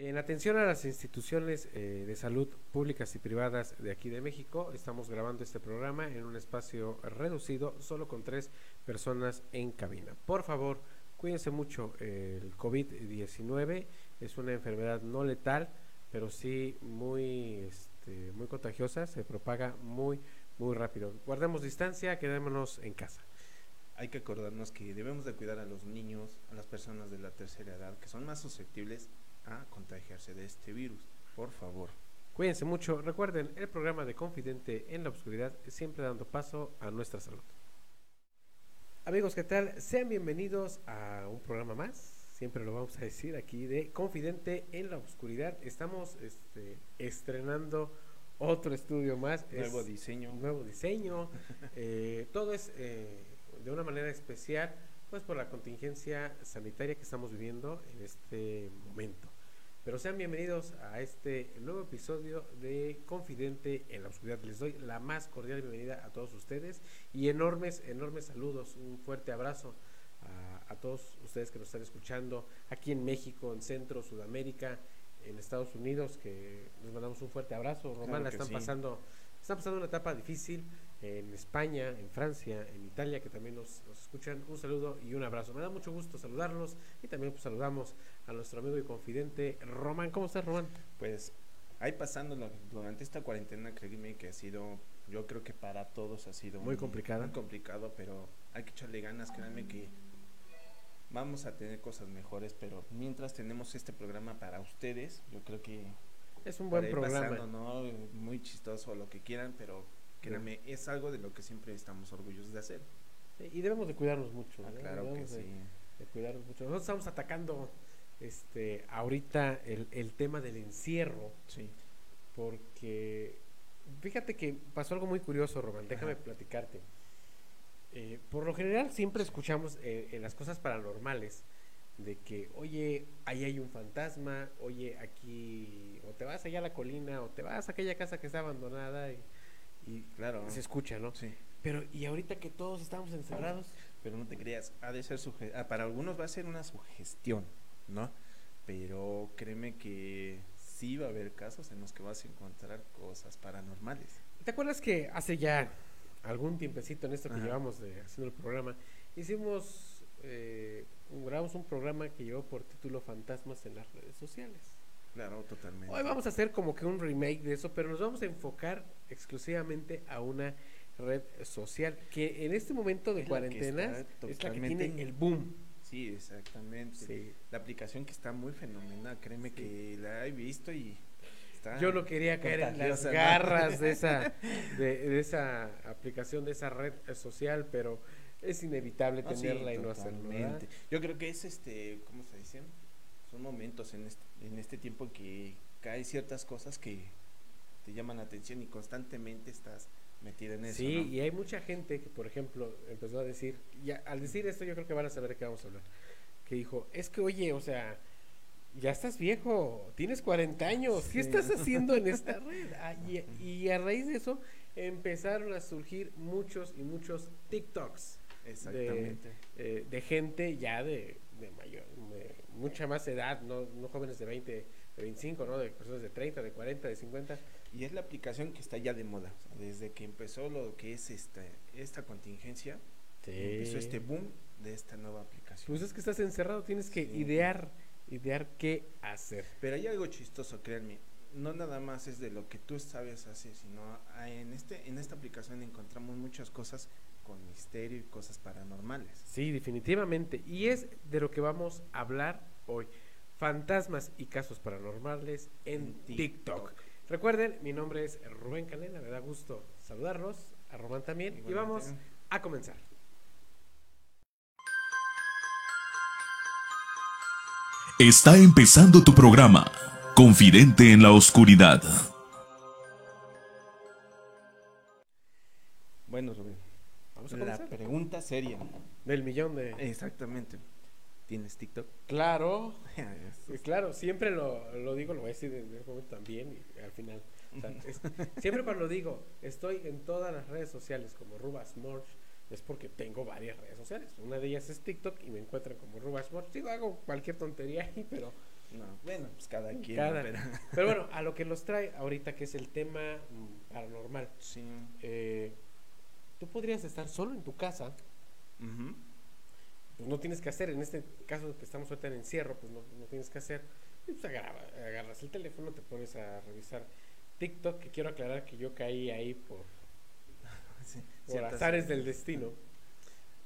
En atención a las instituciones eh, de salud públicas y privadas de aquí de México, estamos grabando este programa en un espacio reducido, solo con tres personas en cabina. Por favor, cuídense mucho. El COVID-19 es una enfermedad no letal, pero sí muy, este, muy contagiosa, se propaga muy, muy rápido. Guardemos distancia, quedémonos en casa. Hay que acordarnos que debemos de cuidar a los niños, a las personas de la tercera edad, que son más susceptibles a contagiarse de este virus. Por favor. Cuídense mucho. Recuerden, el programa de Confidente en la Oscuridad siempre dando paso a nuestra salud. Amigos, ¿qué tal? Sean bienvenidos a un programa más. Siempre lo vamos a decir aquí de Confidente en la Oscuridad. Estamos este, estrenando otro estudio más. Nuevo diseño. Nuevo diseño. Eh, todo es eh, de una manera especial, pues por la contingencia sanitaria que estamos viviendo en este momento. Pero sean bienvenidos a este nuevo episodio de Confidente en la Oscuridad. Les doy la más cordial bienvenida a todos ustedes y enormes, enormes saludos. Un fuerte abrazo a, a todos ustedes que nos están escuchando aquí en México, en Centro, Sudamérica, en Estados Unidos, que les mandamos un fuerte abrazo. Román, Claro están sí. pasando, están pasando una etapa difícil en España, en Francia, en Italia, que también nos, nos escuchan. Un saludo y un abrazo. Me da mucho gusto saludarlos y también pues, saludamos a nuestro amigo y confidente Román. ¿Cómo estás, Román? Pues ahí pasándolo durante esta cuarentena, créeme que ha sido, yo creo que para todos ha sido Muy complicada. Muy complicado, pero hay que echarle ganas, créanme que vamos a tener cosas mejores, pero mientras tenemos este programa para ustedes, yo creo que Es un buen programa. pasando, ¿no? Muy chistoso, lo que quieran, pero créanme, es algo de lo que siempre estamos orgullosos de hacer. Sí, Y debemos de cuidarnos mucho. Ah, ¿no? claro que de- sí. de cuidarnos mucho. Nosotros estamos atacando este ahorita el, el tema del encierro, Sí. porque fíjate que pasó algo muy curioso, Román, déjame Ajá. platicarte. Eh, por lo general siempre escuchamos eh, en las cosas paranormales de que, oye, ahí hay un fantasma, oye, aquí, o te vas allá a la colina, o te vas a aquella casa que está abandonada, y, y Claro. se escucha, ¿no? Sí. Pero, y ahorita que todos estamos encerrados, Pero no te creas, ha de ser suge- ah, para algunos va a ser una sugestión, ¿no? Pero créeme que sí va a haber casos en los que vas a encontrar cosas paranormales. ¿Te acuerdas que hace ya algún tiempecito en esto que Ajá. llevamos de haciendo el programa, hicimos, eh, un- grabamos un programa que llevó por título Fantasmas en las redes sociales? Claro, totalmente. Hoy vamos a hacer como que un remake de eso, pero nos vamos a enfocar exclusivamente a una red social que en este momento de Es cuarentena es la que tiene el boom. Sí, exactamente. Sí. La aplicación que está muy fenomenal, créeme que la he visto y está Yo no quería caer en las garras de esa, de, de esa aplicación, de esa red social, pero es inevitable No, sí, tenerla y no hacerlo. Yo creo que es este, ¿cómo se dice? Son momentos en este, en este tiempo en que caen ciertas cosas que te llaman la atención y constantemente estás metida en eso. Sí, ¿no? y hay mucha gente que, por ejemplo, empezó a decir, ya al decir esto yo creo que van a saber de qué vamos a hablar, que dijo, es que oye, o sea, ya estás viejo, tienes 40 años, ¿qué estás haciendo en esta red? Ah, y, y a raíz de eso empezaron a surgir muchos y muchos TikToks Exactamente. eh, de gente ya de, de mayor, de mucha más edad, no, no jóvenes de 20, de 25, ¿no? De personas de 30, de 40, de 50. Y es la aplicación que está ya de moda. o sea, desde que empezó lo que es esta, esta contingencia, empezó este boom de esta nueva aplicación. Pues es que estás encerrado, tienes que Sí. idear, idear qué hacer. Pero hay algo chistoso, créanme. No nada más es de lo que tú sabes hacer, sino en, este, en esta aplicación encontramos muchas cosas con misterio y cosas paranormales. Sí, definitivamente. Y es de lo que vamos a hablar hoy. Fantasmas y casos paranormales en, En TikTok. TikTok. Recuerden, mi nombre es Rubén Canela, me da gusto saludarlos, a Román también, y vamos a comenzar. Está empezando tu programa, Confidente en la Oscuridad. Bueno, Rubén, Vamos a la comenzar. pregunta seria. Del millón de... Exactamente. ¿Tienes TikTok? Claro, eh, claro, siempre lo, lo digo, lo voy a decir en este momento también y al final. O sea, es- siempre cuando lo digo, estoy en todas las redes sociales como Rubas Morch, es porque tengo varias redes sociales. Una de ellas es TikTok y me encuentran como Rubas Morch. Digo, hago cualquier tontería ahí, pero No, bueno, pues cada quien. Cada- Pero, Pero bueno, a lo que nos trae ahorita, que es el tema mm, paranormal. sí. eh, tú podrías estar solo en tu casa, Ujú. Pues no tienes que hacer, en este caso que estamos ahorita en encierro, pues no, no tienes que hacer, y pues agarra- agarras el teléfono, te pones a revisar TikTok, que quiero aclarar que yo caí ahí por, Sí, por azares del destino.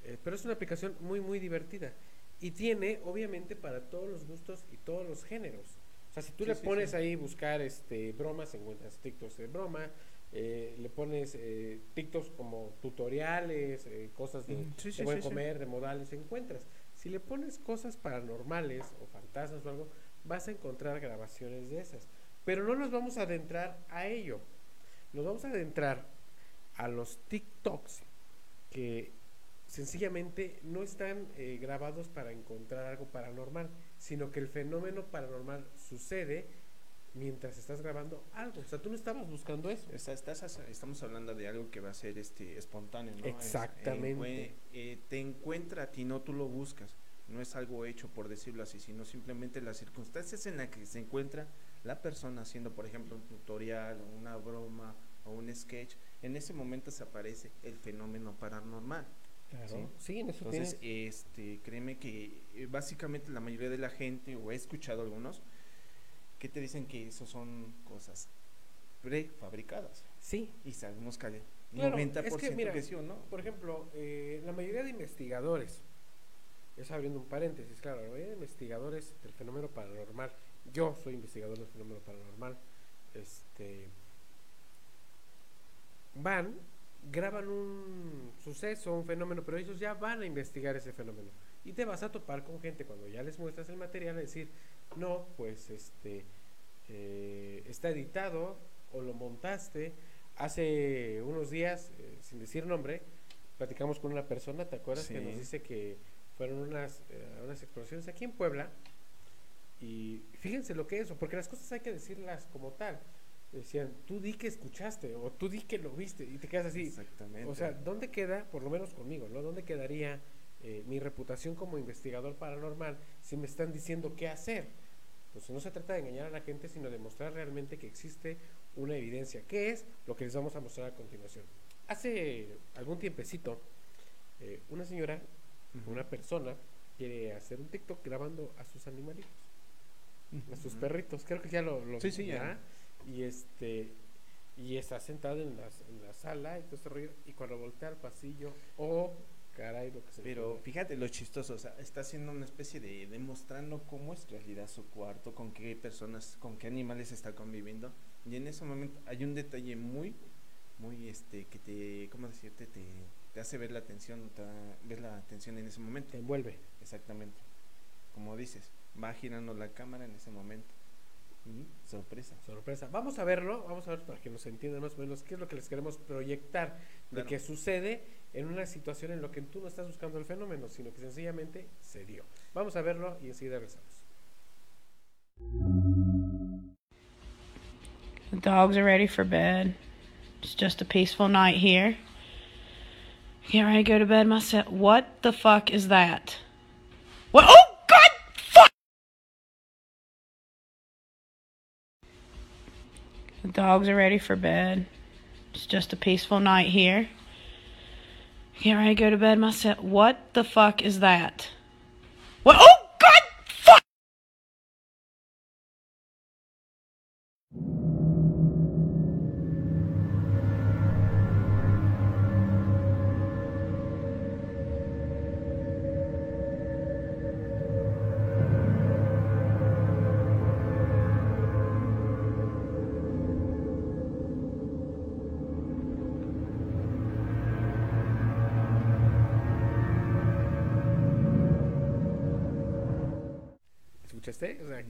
Eh, pero es una aplicación muy, muy divertida. Y tiene, obviamente, para todos los gustos y todos los géneros. O sea, si tú Sí, le pones ahí buscar este bromas, encuentras TikToks de broma, eh, le pones eh, TikToks como tutoriales, eh, cosas de, Mm, sí, de sí, buen sí, sí. comer, de modales, encuentras. Si le pones cosas paranormales o fantasmas o algo, vas a encontrar grabaciones de esas. Pero no nos vamos a adentrar a ello. Nos vamos a adentrar a los TikToks que sencillamente no están grabados para encontrar algo paranormal, sino que el fenómeno paranormal sucede mientras estás grabando algo. O sea, tú no estabas buscando eso. Está- estás- estamos hablando de algo que va a ser este espontáneo, ¿no? Es- Exactamente. eh, te encuentra a ti, no tú lo buscas. No es algo hecho por decirlo así, sino simplemente las circunstancias en las que se encuentra la persona haciendo, por ejemplo, un tutorial, o una broma o un sketch. En ese momento se aparece el fenómeno paranormal. Claro. Sí. Sí, en eso Entonces, tienes- este, créeme que eh, básicamente la mayoría de la gente, o he escuchado algunos, que te dicen que eso son cosas prefabricadas. sí. Y caen. Claro, 90% es que, que, mira, sí o no. Por ejemplo, eh, la mayoría de investigadores, es abriendo un paréntesis, claro, la mayoría de investigadores del fenómeno paranormal, yo soy investigador del fenómeno paranormal, este, van, graban un suceso, un fenómeno, pero ellos ya van a investigar ese fenómeno. Y te vas a topar con gente cuando ya les muestras el material a decir, no, pues este eh, está editado o lo montaste. Hace unos días, eh, sin decir nombre, platicamos con una persona, ¿te acuerdas? Que nos dice que fueron unas, eh, unas explosiones aquí en Puebla. Y fíjense lo que es eso, porque las cosas hay que decirlas como tal. Decían, tú di que escuchaste o tú di que lo viste y te quedas así. Exactamente. O sea, ¿dónde queda, por lo menos conmigo, ¿no? ¿Dónde quedaría eh, mi reputación como investigador paranormal si me están diciendo qué hacer? Pues no se trata de engañar a la gente, sino de mostrar realmente que existe una evidencia. ¿Qué es lo que les vamos a mostrar a continuación? Hace algún tiempecito, eh, una señora, una persona, quiere hacer un TikTok grabando a sus animalitos, a sus perritos. Creo que ya lo, lo Sí, sí, ya. Y este y está sentada en, las- en la sala y todo este rollo. Y cuando voltea al pasillo, oh, caray, lo que se Pero fíjate lo chistoso, o sea, está haciendo una especie de demostrando cómo es realidad su cuarto, con qué personas, con qué animales está conviviendo. Y en ese momento hay un detalle muy, muy, este, que te, ¿cómo decirte? Te, te hace ver la atención, te ver la atención en ese momento. te envuelve. Exactamente. Como dices, va girando la cámara en ese momento. Y sorpresa. Sorpresa. Vamos a verlo, vamos a ver para que nos entiendan más o menos qué es lo que les queremos proyectar de Claro. que sucede en una situación en la que tú no estás buscando el fenómeno, sino que sencillamente se dio. Vamos a verlo y enseguida regresamos. The dogs are ready for bed. It's just a peaceful night here. Get ready to go to bed myself. What the fuck is that? What? Oh, God! Fuck! The dogs are ready for bed. It's just a peaceful night here. Ready to go to bed myself. What the fuck is that? What? Oh,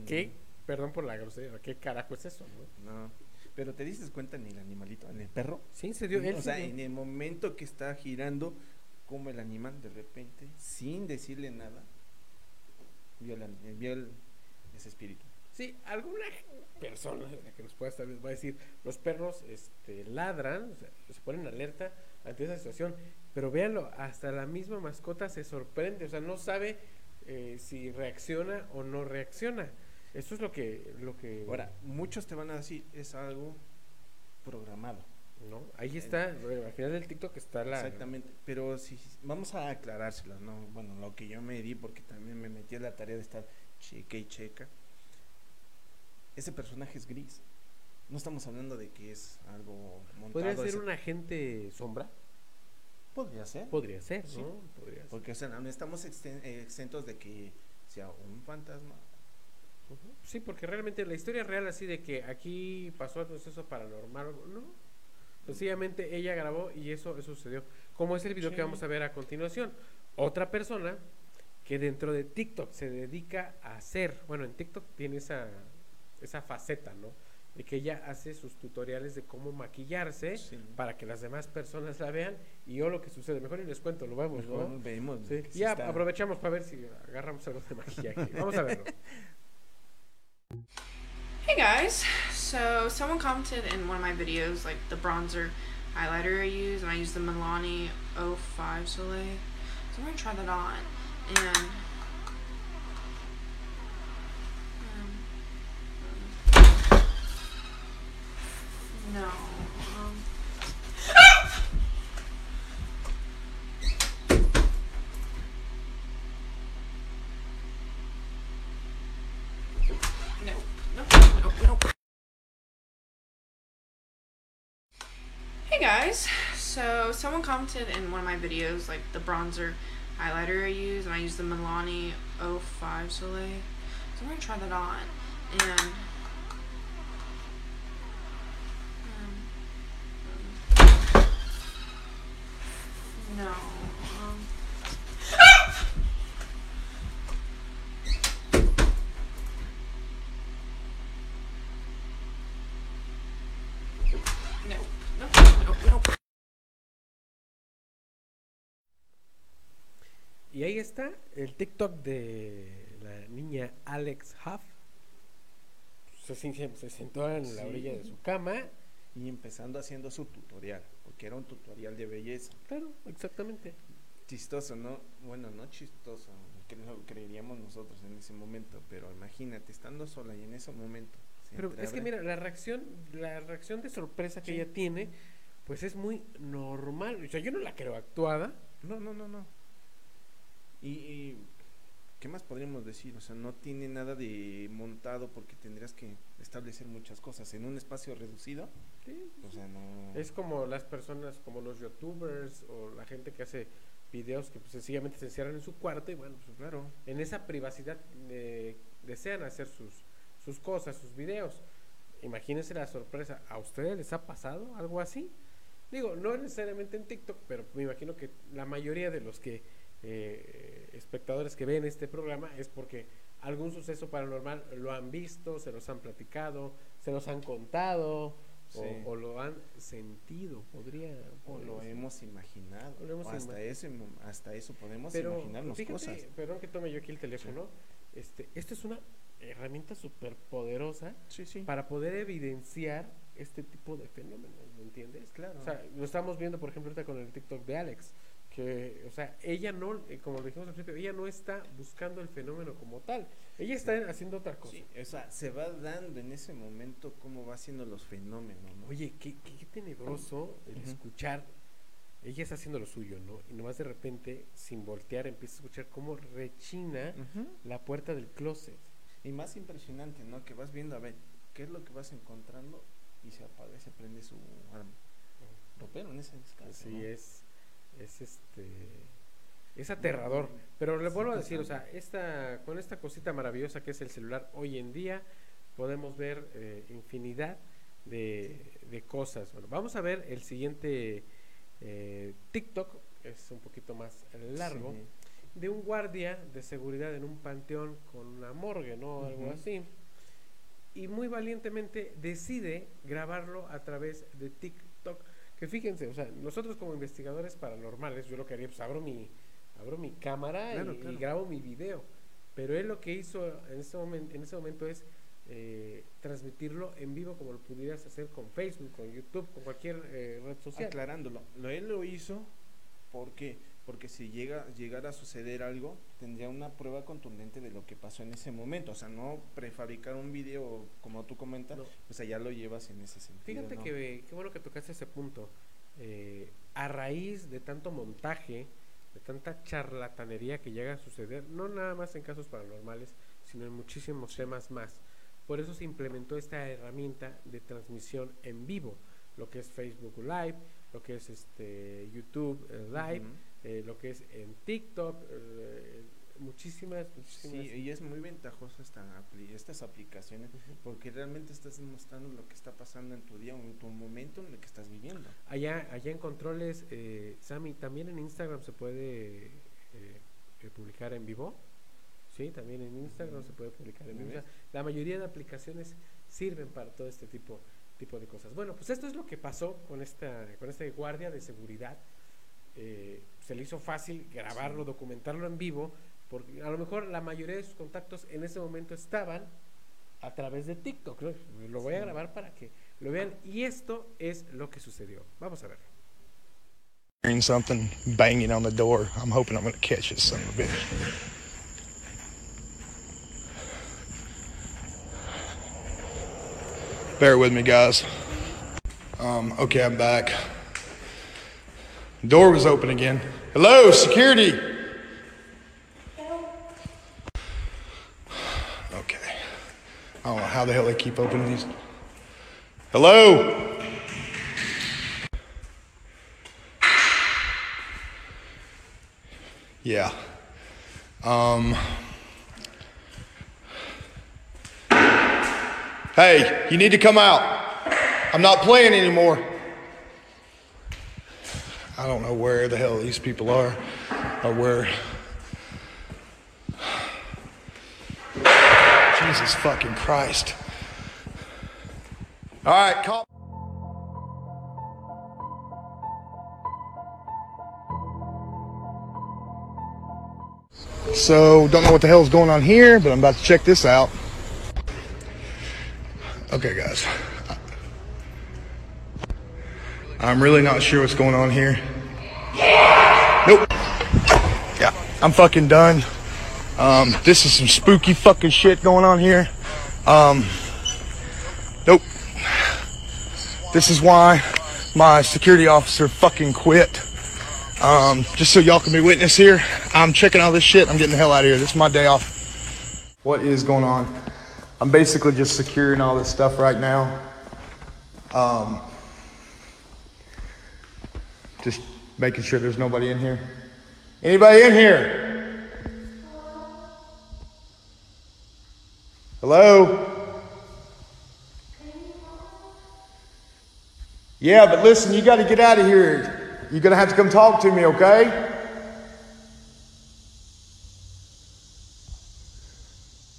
¿qué? Perdón por la grosería, ¿qué carajo es eso? no? No. Pero te dices cuenta en el animalito, en el perro. Sí, se dio. él o se sea, dio. en el momento que está girando, como el animal de repente, sin decirle nada, vio, la- eh, vio el- ese espíritu. Sí, alguna persona que nos pueda estar va a decir, los perros este, ladran, o sea, se ponen alerta ante esa situación, pero véanlo, hasta la misma mascota se sorprende, o sea, no sabe eh, si reacciona o no reacciona. Eso es lo que, lo que Ahora, muchos te van a decir, es algo programado. ¿no? Ahí está, bueno, al final del TikTok está la... Exactamente, pero si vamos a aclarárselo, ¿no? Bueno, lo que yo me di, porque también me metí a la tarea de estar checa y checa. Ese personaje es gris. No estamos hablando de que es algo montado. ¿Podría ser ese- un agente sombra? Podría ser. Podría ser, Sí. ¿no? Podría ser. Porque, o sea, no estamos eh, exentos de que sea un fantasma. Sí, porque realmente la historia real así de que aquí pasó algo eso paranormal, no. Sencillamente ella grabó y eso, eso sucedió. Como es el video Sí. que vamos a ver a continuación. Otra persona que dentro de TikTok se dedica a hacer, bueno, en TikTok tiene esa, esa faceta, ¿no? De que ella hace sus tutoriales de cómo maquillarse Sí. para que las demás personas la vean y yo lo que sucede. Mejor y les cuento, lo vemos, Mejor ¿no? vemos. Sí ya está- aprovechamos para ver si agarramos algo de maquillaje. Vamos a verlo. Hey guys, so someone commented in one of my videos, like the bronzer highlighter I use, and I use the Milani 05 Soleil. So I'm gonna try that on, and. Um, no, Hey guys, so someone commented in one of my videos, like the bronzer highlighter I use, and I use the Milani 05 Soleil. So I'm gonna try that on, and. Um, no, Y ahí está el TikTok de la niña Alex Huff. Se, sentó en la Sí. orilla de su cama. Y empezando haciendo su tutorial, porque era un tutorial de belleza. Claro, exactamente. Chistoso, ¿no? Bueno, no chistoso, que lo creeríamos nosotros en ese momento, pero imagínate, estando sola y en ese momento. Pero es que mira, la reacción, la reacción de sorpresa que Sí. ella tiene, pues es muy normal. O sea, yo no la creo actuada. No, no, no, no. Y, y, ¿qué más podríamos decir? O sea, no tiene nada de montado porque tendrías que establecer muchas cosas en un espacio reducido. O sea, no. Es como las personas, como los youtubers o la gente que hace videos que pues, sencillamente se encierran en su cuarto y bueno, pues claro. en esa privacidad eh, desean hacer sus, sus cosas, sus videos. Imagínense la sorpresa. ¿A ustedes les ha pasado algo así? Digo, no necesariamente en TikTok, pero me imagino que la mayoría de los que eh, espectadores que ven este programa es porque algún suceso paranormal lo han visto, se los han platicado, se los han contado Sí. o, o lo han sentido. Podría. O lo hemos imaginado. O lo hemos o hasta, mo- hasta eso podemos pero imaginarnos fíjate, cosas. perdón que tome yo aquí el teléfono. Este, esto es una herramienta súper poderosa Sí, sí. para poder evidenciar este tipo de fenómenos, ¿me entiendes? Claro. O sea, lo estamos viendo, por ejemplo, ahorita con el TikTok de Alex, que, o sea, ella no, eh, como lo dijimos al principio, ella no está buscando el fenómeno como tal, ella está haciendo otra cosa. Sí, o sea, se va dando en ese momento cómo va haciendo los fenómenos, ¿no? Oye, qué, qué, qué tenebroso el escuchar, ella está haciendo lo suyo, ¿no? Y nomás de repente, sin voltear, empieza a escuchar cómo rechina la puerta del closet. Y más impresionante, ¿no? Que vas viendo a ver qué es lo que vas encontrando y se apaga se prende su arma. Ropero en ese caso. Así ¿no? es, es este, es aterrador. Pero le vuelvo a decir, o sea, esta, con esta cosita maravillosa que es el celular hoy en día, podemos ver eh, infinidad de, de cosas. Bueno, vamos a ver el siguiente eh, TikTok, que es un poquito más largo, Sí. de un guardia de seguridad en un panteón con una morgue, ¿no? Algo así. Y muy valientemente decide grabarlo a través de TikTok. Que fíjense, o sea, nosotros como investigadores paranormales, yo lo que haría, pues abro mi, abro mi cámara y- Claro, y, grabo mi video. Pero él lo que hizo en ese momento, en ese momento es eh, transmitirlo en vivo como lo pudieras hacer con Facebook, con YouTube, con cualquier eh, red social. Aclarándolo, lo, él lo hizo porque porque si llega llegara a suceder algo, tendría una prueba contundente de lo que pasó en ese momento, o sea, no prefabricar un video como tú comentas, No. pues allá lo llevas en ese sentido. Fíjate ¿no? que qué bueno que tocaste ese punto. Eh, a raíz de tanto montaje, de tanta charlatanería que llega a suceder, no nada más en casos paranormales, sino en muchísimos temas más. Por eso se implementó esta herramienta de transmisión en vivo, lo que es Facebook Live, lo que es este YouTube eh, Live. Eh, lo que es en TikTok, eh, muchísimas, muchísimas. Sí, y es muy ventajoso esta apli- estas aplicaciones porque realmente estás demostrando lo que está pasando en tu día en tu momento en el que estás viviendo. Allá, allá en controles, eh, Sammy, también en Instagram se puede eh, eh, publicar en vivo. Sí, también en Instagram se puede publicar en ¿Ya vivo. La mayoría de aplicaciones sirven para todo este tipo, tipo de cosas. Bueno, pues esto es lo que pasó con esta, con este guardia de seguridad. Eh, se le hizo fácil grabarlo, documentarlo en vivo, porque a lo mejor la mayoría de sus contactos en ese momento estaban a través de TikTok. ¿no? Lo voy a grabar para que lo vean. Y esto es lo que sucedió. Vamos a verlo. hearing something banging on the door. I'm hoping I'm going to catch it, son of a bitch. Bear with me, guys. Um, okay, I'm back. Door was open again. Hello, security. Okay. I don't know how the hell they keep opening these. Hello. Yeah. Um. Hey, you need to come out. I'm not playing anymore. I don't know where the hell these people are or where. Jesus fucking Christ. All right, call. So, don't know what the hell's going on here, but I'm about to check this out. Okay, guys. I'm really not sure what's going on here. Nope. Yeah, I'm fucking done. Um, this is some spooky fucking shit going on here. Um, nope. This is why my security officer fucking quit. Um, just so y'all can be witness here, I'm checking all this shit. I'm getting the hell out of here. This is my day off. What is going on? I'm basically just securing all this stuff right now. Just making sure there's nobody in here. Anybody in here? Hello? Yeah, but listen, you got to get out of here. You're going to have to come talk to me, okay?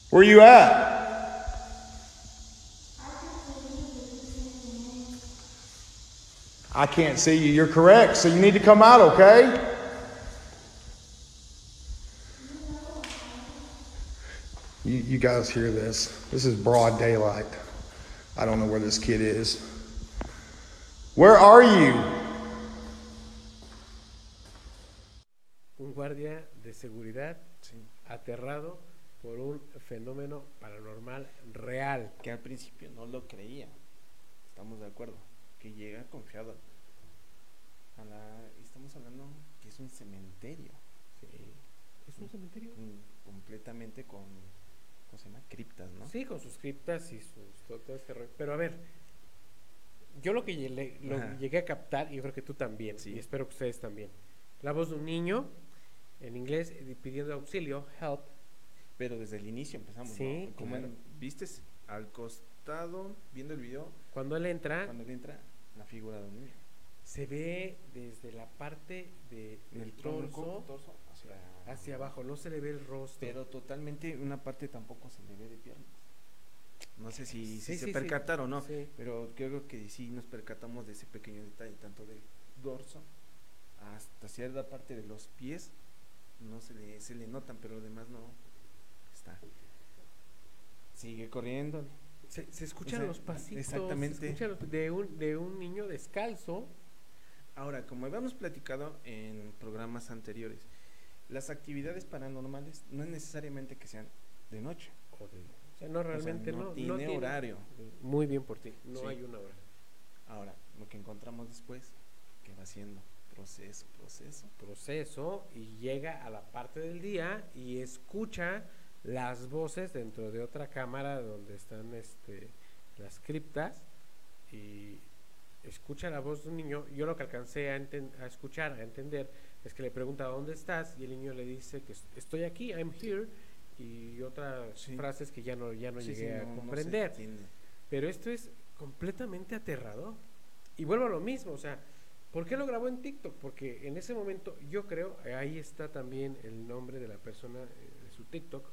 Where you at? I can't see you. You're correct. So you need to come out, okay? You, you guys hear this? This is broad daylight. I don't know where this kid is. Where are you? Un guardia de seguridad Sí. aterrado por un fenómeno paranormal real. Que al principio no lo creía. Estamos de acuerdo. Que llega confiado. A la, estamos hablando que es un cementerio. Sí. ¿Es un cementerio? Completamente con. ¿Cómo se llama? Criptas, ¿no? Sí, con sus criptas y sus este rollo. Pero a ver, yo lo que llegué, lo llegué a captar, y yo creo que tú también, Sí. y espero que ustedes también. La voz de un niño en inglés eh, pidiendo auxilio, help. Pero desde el inicio empezamos, Sí, ¿no? Como claro. vistes al costado, viendo el video, Cuando él entra, cuando él entra, la figura de un niño. se ve desde la parte de, del el tronco, torso hacia, hacia abajo, no se le ve el rostro. Pero totalmente una parte tampoco se le ve de piernas. No sé si, si Sí, se sí, sí. percataron o no, Sí. pero creo que sí nos percatamos de ese pequeño detalle, tanto del dorso hasta cierta parte de los pies, no se le, se le notan, pero lo demás no está. Sigue corriendo. Se, se escuchan O sea, los pasitos exactamente. se escuchan los- de, un, de un niño descalzo Ahora, como habíamos platicado en programas anteriores, las actividades paranormales no es necesariamente que sean de noche. O de- o sea, no realmente no no, no tiene horario. Muy bien por ti, no Sí. hay una hora. Ahora, lo que encontramos después, que va siendo proceso, proceso. Proceso y llega a la parte del día y escucha las voces dentro de otra cámara donde están este, las criptas y escucha la voz de un niño. Yo lo que alcancé a, escuchar, a entender, es que le pregunta ¿dónde estás? Y el niño le dice que es- estoy aquí, I'm here. Y otras Sí. frases que ya no, ya no Sí, llegué a no- comprender. Pero esto es completamente aterrador. Y vuelvo a lo mismo, o sea, ¿por qué lo grabó en TikTok? Porque en ese momento yo creo, ahí está también el nombre de la persona eh, de su TikTok,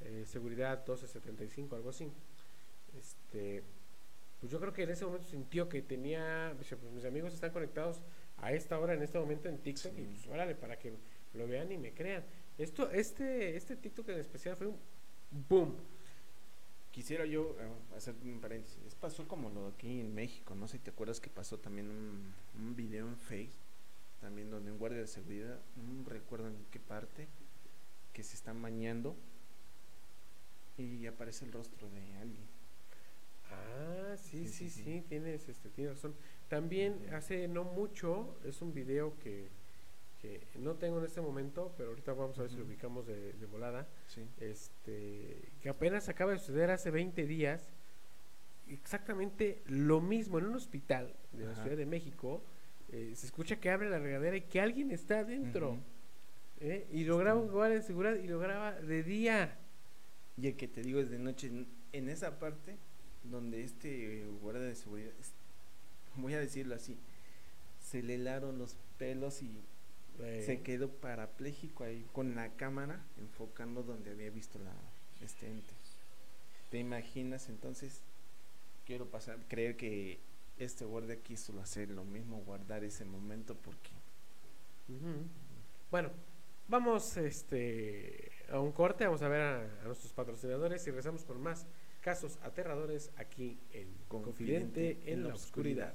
eh, seguridad 1275, algo así. Este, pues yo creo que en ese momento sintió que tenía, pues mis amigos están conectados a esta hora, en este momento en TikTok, y pues órale, para que lo vean y me crean. Esto, este, este TikTok en especial fue un boom. Quisiera yo eh, hacer un paréntesis. Pasó como lo de aquí en México, no sé si te acuerdas que pasó también un, un video en Face, también donde un guardia de seguridad, no recuerdo en qué parte, que se están bañando y aparece el rostro de alguien. Ah, sí, sí, Sí, sí, sí, sí. tienes, este, tienes razón. También hace no mucho, es un video que, que no tengo en este momento, pero ahorita vamos a ver si lo ubicamos de, de volada, Sí. este, que apenas acaba de suceder hace 20 días, exactamente lo mismo en un hospital de la. Ciudad de México, eh, se escucha que abre la regadera y que alguien está adentro. ¿eh? y lo graba un guardia de seguridad y lo graba de día. Y el que te digo es de noche, en- esa parte donde este guardia de seguridad, voy a decirlo así, se le helaron los pelos y eh, se quedó parapléjico ahí con la cámara enfocando donde había visto la este ente. ¿Te imaginas entonces? Quiero pasar, creer que este guardia quiso hacer lo mismo, guardar ese momento porque. Bueno, vamos este, a un corte, vamos a ver a, a nuestros patrocinadores y regresamos con más casos aterradores aquí en Confidente, en la Oscuridad.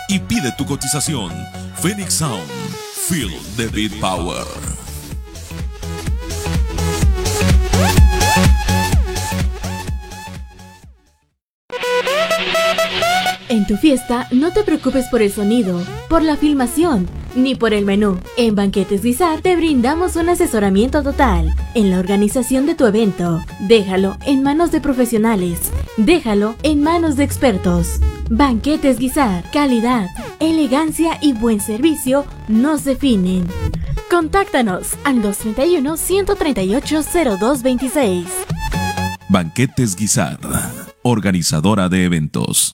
y pide tu cotización. Phoenix Sound, feel the beat power. En tu fiesta no te preocupes por el sonido, por la filmación, ni por el menú. En Banquetes Guisar te brindamos un asesoramiento total en la organización de tu evento. Déjalo en manos de profesionales. Déjalo en manos de expertos. Banquetes Guisar, calidad, elegancia y buen servicio nos definen. Contáctanos al 231 138 0226. Banquetes Guisar, organizadora de eventos.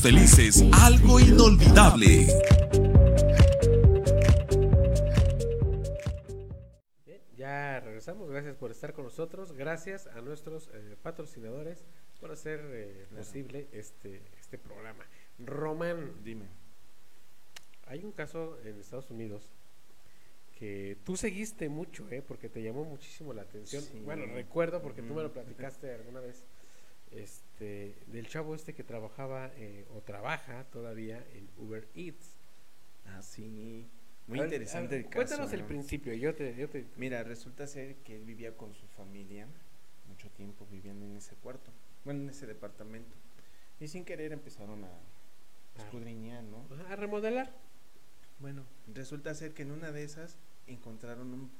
felices algo inolvidable. Bien, ya regresamos, gracias por estar con nosotros, gracias a nuestros eh, patrocinadores por hacer eh, Claro. posible este, este programa. Román, dime. hay un caso en Estados Unidos que tú seguiste mucho, ¿eh? porque te llamó muchísimo la atención. Sí. Bueno, recuerdo porque tú me lo platicaste alguna vez, este, del chavo este que trabajaba eh, o trabaja todavía en Uber Eats. Ah, sí. Muy ver, interesante ver, el caso. Cuéntanos el ¿no? principio, yo te, yo te Mira, resulta ser que él vivía con su familia, mucho tiempo viviendo en ese cuarto, bueno, en ese departamento. Y sin querer empezaron a, escudriñar, ¿no? A remodelar. Bueno, resulta ser que en una de esas encontraron un,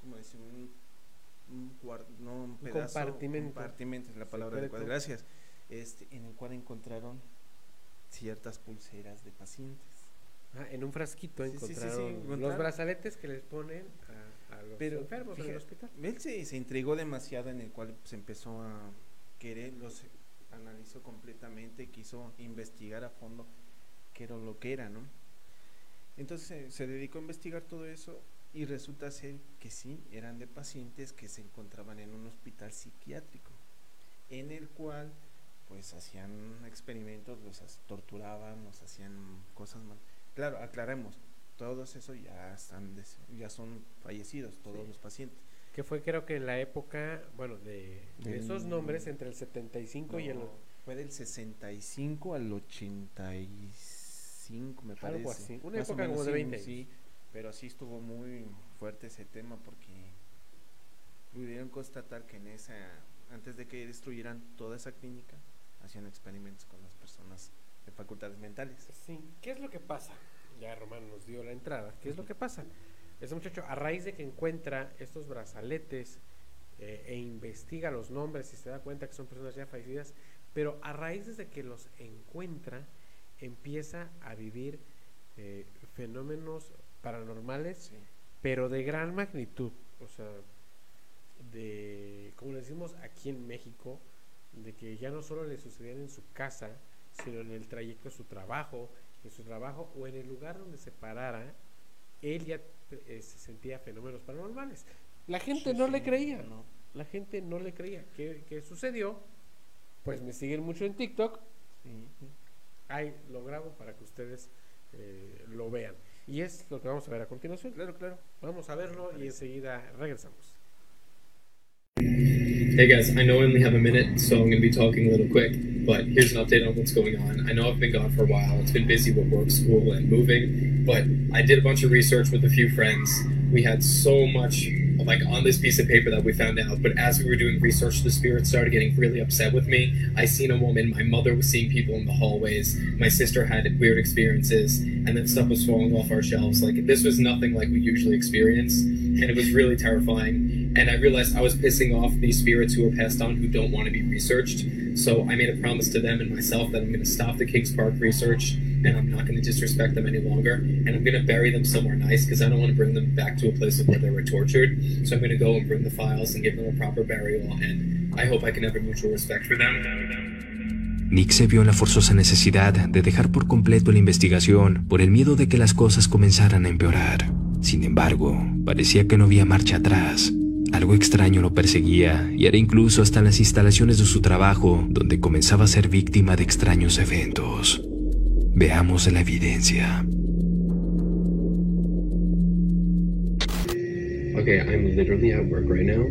¿cómo decir? Un, un no, un pedazo, compartimento. compartimento es la palabra adecuada, con- gracias, este, en el cual encontraron ciertas pulseras de pacientes. Ajá, en un frasquito Sí, sí, sí, sí, encontraron los brazaletes que les ponen a, a los Pero enfermos en el fíjate, hospital. Él se, se intrigó demasiado en el cual se empezó a querer, los analizó completamente, quiso investigar a fondo qué era lo que era, ¿no? Entonces se- se dedicó a investigar todo eso y resulta ser que sí, eran de pacientes que se encontraban en un hospital psiquiátrico, en el cual pues hacían experimentos, los torturaban, los hacían cosas mal. Claro, aclaremos, todos esos ya están ya son fallecidos, todos Sí. los pacientes. Que fue creo que en la época, bueno, de, esos nombres entre el 75 y el... No, fue del 65 al 85, me parece. Algo así, una Más época como de sí, 20 años. Sí, pero sí estuvo muy fuerte ese tema porque pudieron constatar que en esa, antes de que destruyeran toda esa clínica, hacían experimentos con las personas de facultades mentales. Sí, ¿qué es lo que pasa? Ya Román nos dio la entrada. ¿Qué es lo que pasa? Este muchacho, a raíz de que encuentra estos brazaletes eh, e investiga los nombres y se da cuenta que son personas ya fallecidas, pero a raíz de que los encuentra, empieza a vivir eh, fenómenos paranormales, Sí. pero de gran magnitud. O sea, de, como le decimos aquí en México, de que ya no solo le sucedían en su casa, sino en el trayecto de su trabajo, en su trabajo o en el lugar donde se parara, él ya eh, se sentía fenómenos paranormales. La gente Sí, no sí, le creía, no. la gente no le creía. ¿Qué, qué sucedió? Pues me siguen mucho en TikTok, Sí. ahí lo grabo para que ustedes eh, lo vean. Y es lo que vamos a ver a continuación. Claro, claro. Vamos a verlo y enseguida regresamos. Hey guys, I know I only have a minute, so I'm going to be talking a little quick, but here's an update on what's going on. I know I've been gone for a while. It's been busy with work, school, and moving, but I did a bunch of research with a few friends. We had so much, like, on this piece of paper that we found out, but as we were doing research, the spirits started getting really upset with me. I seen a woman, my mother was seeing people in the hallways, my sister had weird experiences, and then stuff was falling off our shelves. Like, this was nothing like we usually experience, and it was really terrifying and I realized I was pissing off these spirits who were passed on who don't want to be researched. So I made a promise to them and myself that I'm going to stop the Kings Park research and I'm not going to disrespect them any longer. And I'm going to bury them somewhere nice because I don't want to bring them back to a place of where they were tortured. So I'm going to go and bring the files and give them a proper burial. And I hope I can have a mutual respect for them. Nick se vio en la forzosa necesidad de dejar por completo la investigación por el miedo de que las cosas comenzaran a empeorar. Sin embargo, parecía que no había marcha atrás. Algo extraño lo perseguía y era incluso hasta las instalaciones de su trabajo donde comenzaba a ser víctima de extraños eventos. Veamos la evidencia. Okay, I'm literally at work right now.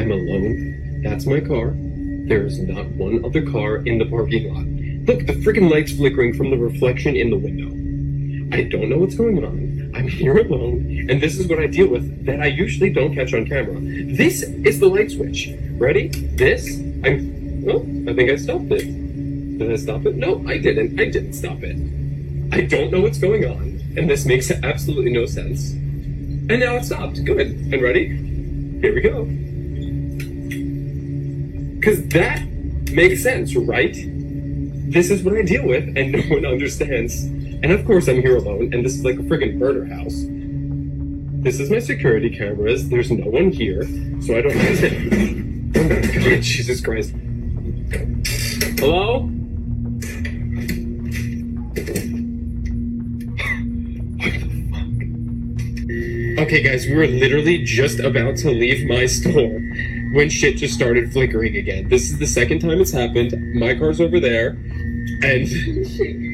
I'm alone. That's my car. There's not one other car in the parking lot. Look, the freaking light's flickering from the reflection in the window. I don't know what's going on. I'm here alone, and this is what I deal with that I usually don't catch on camera. This is the light switch. Ready? This? I'm. Oh, I think I stopped it. Did I stop it? No, I didn't. I didn't stop it. I don't know what's going on, and this makes absolutely no sense. And now it stopped. Good. And ready? Here we go. Because that makes sense, right? This is what I deal with, and no one understands. And of course, I'm here alone, and this is like a friggin' murder house. This is my security cameras. There's no one here, so I don't understand. Oh my god, Jesus Christ. Hello? Okay, guys, we were literally just about to leave my store when shit just started flickering again. This is the second time it's happened. My car's over there, and.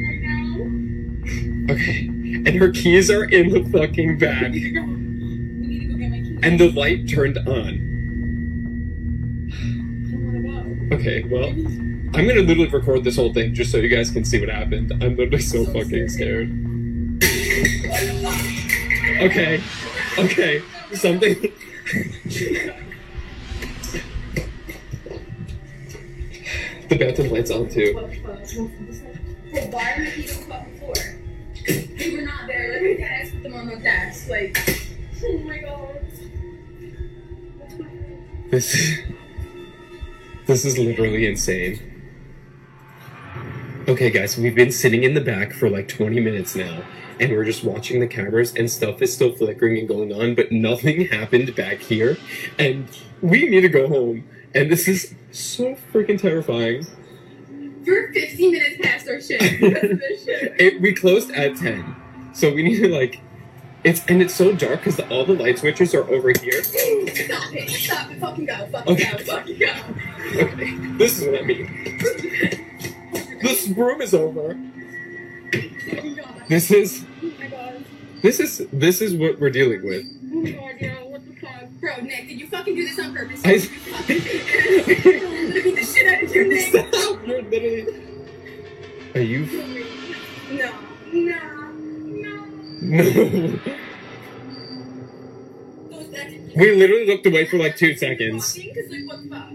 Okay, and her keys are in the fucking bag. And the light turned on. Okay, well, I'm gonna literally record this whole thing just so you guys can see what happened. I'm literally so fucking scared. Okay, okay, something. The bathroom lights on too. Well, why am I eating on the fucking floor? They were not there. Like, my dad put them on the desk. Like, oh my god. This is, This is literally insane. Okay, guys, we've been sitting in the back for like 20 minutes now, and we're just watching the cameras, and stuff is still flickering and going on, but nothing happened back here, and we need to go home. And this is so freaking terrifying. We're 15 minutes It, we closed at 10, so we need to like. It's and it's so dark because all the light switches are over here. Stop it. Stop it. Fucking go. Fucking Okay. go. Fucking go. Okay, this is what I mean. This room is over. This is Oh this is this is what we're dealing with. Oh my god, yo. What the fuck? Bro, Nick, did you fucking do this on purpose? I- fucking- the shit out of your Nick. Stop! You're literally. Are you? No. No. No. No. We literally looked away for like two seconds. Fucking, 'cause, like, what the fuck?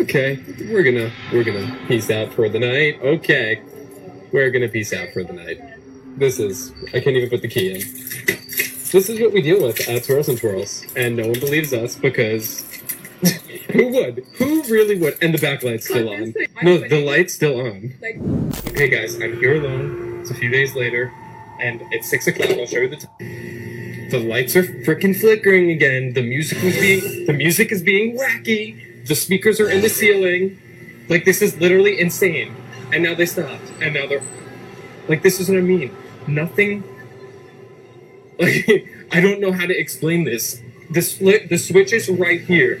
Okay, we're gonna we're gonna peace out for the night. Okay, we're gonna peace out for the night. This is I can't even put the key in. This is what we deal with at Twirls and Twirls, and no one believes us because who would? Who really would? And the backlight's still on. No, the light's still on. Like, Okay, guys, I'm here alone. It's a few days later, and it's six o'clock. I'll show you the time. The lights are freaking flickering again. The music was being the music is being wacky. The speakers are in the ceiling. Like this is literally insane. And now they stopped. And now they're like this is what I mean. Nothing. Like I don't know how to explain this. The split. The switch is right here.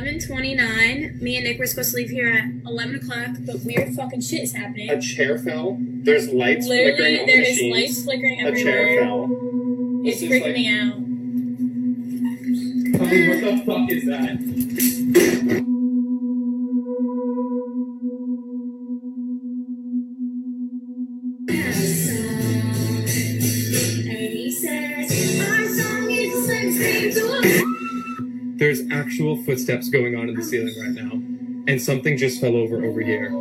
11:29. Me and Nick were supposed to leave here at 11 o'clock, but weird fucking shit is happening. A chair fell. There's lights flickering Literally, on the there is machines. lights flickering A chair everywhere. fell. It's This is freaking like- me out. I mean, what the fuck is that? There's actual footsteps going on in the ceiling right now, and something just fell over over here.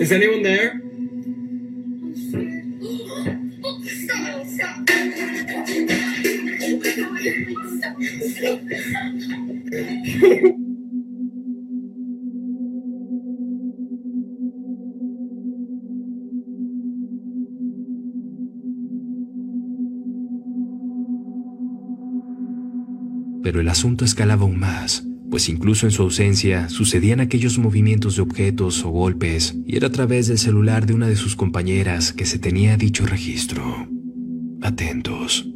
Is anyone there? Pero el asunto escalaba aún más, pues incluso en su ausencia sucedían aquellos movimientos de objetos o golpes, y era a través del celular de una de sus compañeras que se tenía dicho registro. Atentos.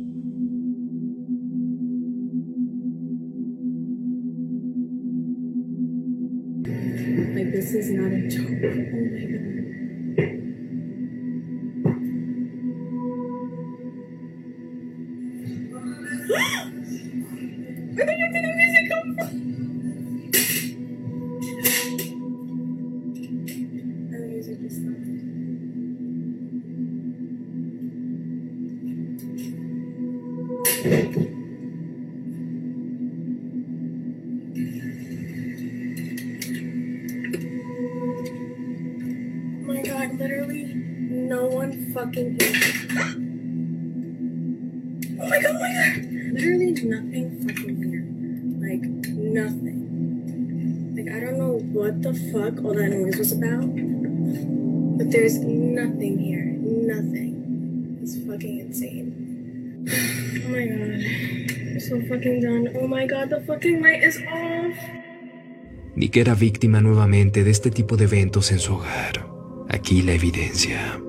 Nick era víctima nuevamente de este tipo de eventos en su hogar. Aquí la evidencia.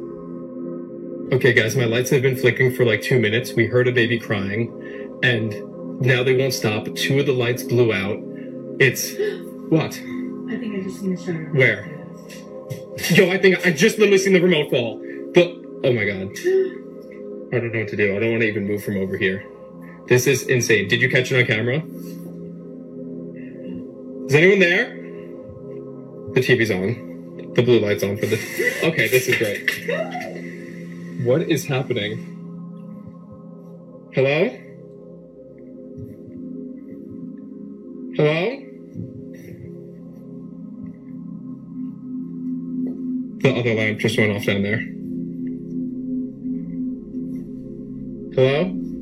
Okay, guys, my lights have been flickering for like two minutes. We heard a baby crying, and now they won't stop. Two of the lights blew out. It's what? I think I just seen a shower. Where? Yo, I think I just literally seen the remote fall. The oh my god. I don't know what to do. I don't want to even move from over here. This is insane. Did you catch it on camera? Is anyone there? The TV's on. The blue light's on for the. Okay, this is great. What is happening? Hello? Hello? The other lamp just went off down there. Hello?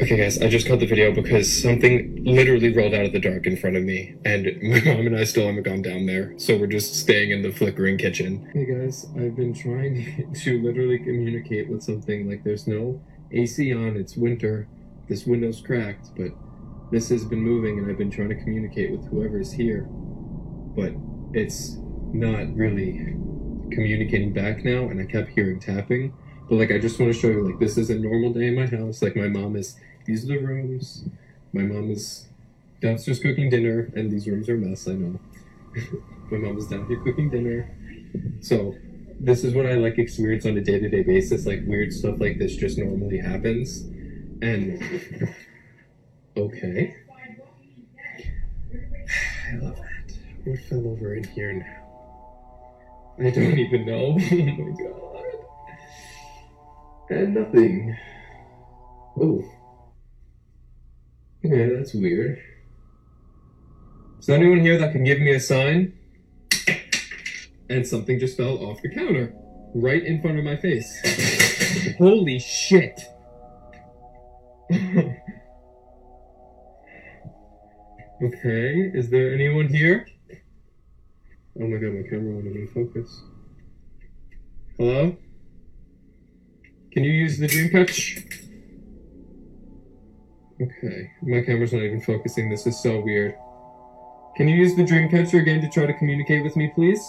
Okay, guys, I just cut the video because something literally rolled out of the dark in front of me, and my mom and I still haven't gone down there, so we're just staying in the flickering kitchen. Hey guys, I've been trying to literally communicate with something like there's no AC on, it's winter, this window's cracked, but this has been moving, and I've been trying to communicate with whoever's here, but it's not really communicating back now, and I kept hearing tapping. But like, I just want to show you, like, this is a normal day in my house. Like, my mom is. These are the rooms. My mom is downstairs cooking dinner, and these rooms are a mess. I know. my mom is down here cooking dinner. So, this is what I like experience on a day to day basis. Like, weird stuff like this just normally happens, and okay. I love that. What fell over in here now? I don't even know. Oh my god. And nothing. Oh. Okay, that's weird. Is there anyone here that can give me a sign? And something just fell off the counter. Right in front of my face. Holy shit. okay, is there anyone here? Oh my god, my camera won't even focus. Hello? Can you use the dream catch? Okay, my camera's not even focusing. This is so weird. Can you use the dream catcher again to try to communicate with me, please?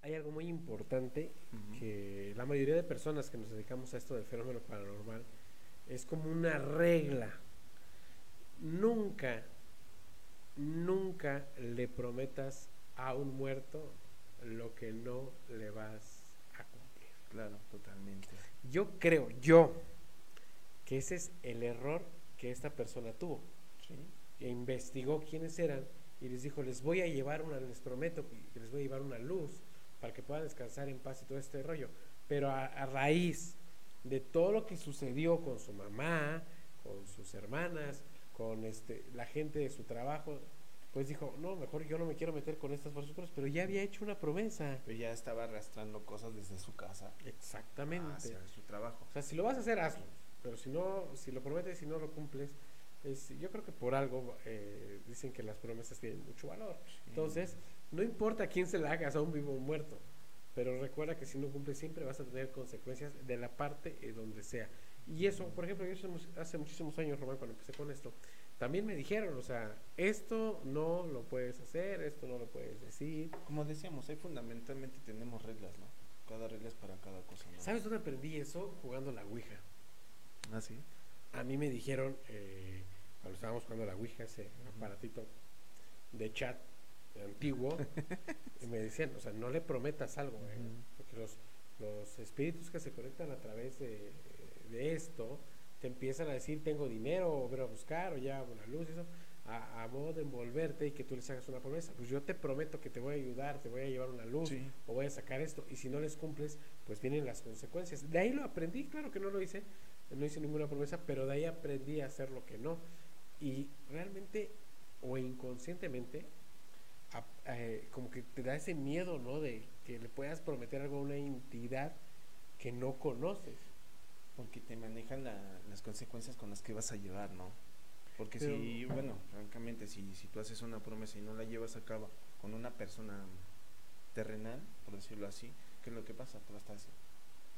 Hay algo muy importante que la mayoría de personas que nos dedicamos a esto del fenómeno paranormal es como una regla. Nunca, nunca le prometas a un muerto lo que no le vas. Claro, totalmente. Yo creo, yo, que ese es el error que esta persona tuvo. E investigó quiénes eran y les dijo, les voy a llevar una, les prometo que les voy a llevar una luz para que puedan descansar en paz y todo este rollo. Pero a, a raíz de todo lo que sucedió con su mamá, con sus hermanas, con este, la gente de su trabajo, pues dijo, no, mejor yo no me quiero meter con estas fuerzas, pero ya había hecho una promesa. Pero ya estaba arrastrando cosas desde su casa Exactamente. hacia su trabajo. O sea, si lo vas a hacer, hazlo. Pero si no, si lo prometes y no lo cumples, es, yo creo que por algo eh, dicen que las promesas tienen mucho valor. Entonces, no importa a quién se la hagas, a un vivo o un muerto. Pero recuerda que si no cumples siempre vas a tener consecuencias de la parte eh, donde sea. Y eso, por ejemplo, yo hace muchísimos años, Román, cuando empecé con esto, también me dijeron, o sea, esto no lo puedes hacer, esto no lo puedes decir. Como decíamos, ahí fundamentalmente tenemos reglas, ¿no? Cada regla es para cada cosa, ¿no? ¿Sabes dónde aprendí eso? Jugando la Ouija. ¿Ah, sí? A mí me dijeron, eh, cuando estábamos jugando la Ouija, ese aparatito de chat antiguo, y me decían, o sea, no le prometas algo, eh, porque los, los espíritus que se conectan a través de, de esto te empiezan a decir, tengo dinero, o ver a buscar, o ya una luz, y eso, a, a modo de envolverte y que tú les hagas una promesa. Pues yo te prometo que te voy a ayudar, te voy a llevar una luz, Sí. o voy a sacar esto, y si no les cumples, pues vienen las consecuencias. De ahí lo aprendí, claro que no lo hice, no hice ninguna promesa, pero de ahí aprendí a hacer lo que no. Y realmente, o inconscientemente, a- eh, como que te da ese miedo, ¿no? De que le puedas prometer algo a una entidad que no conoces. Porque te manejan la- las consecuencias con las que vas a llevar, ¿no? Porque Pero- si, bueno, francamente, si, si tú haces una promesa y no la llevas a cabo con una persona terrenal, por decirlo así, ¿qué es lo que pasa? Tú vas a estar así,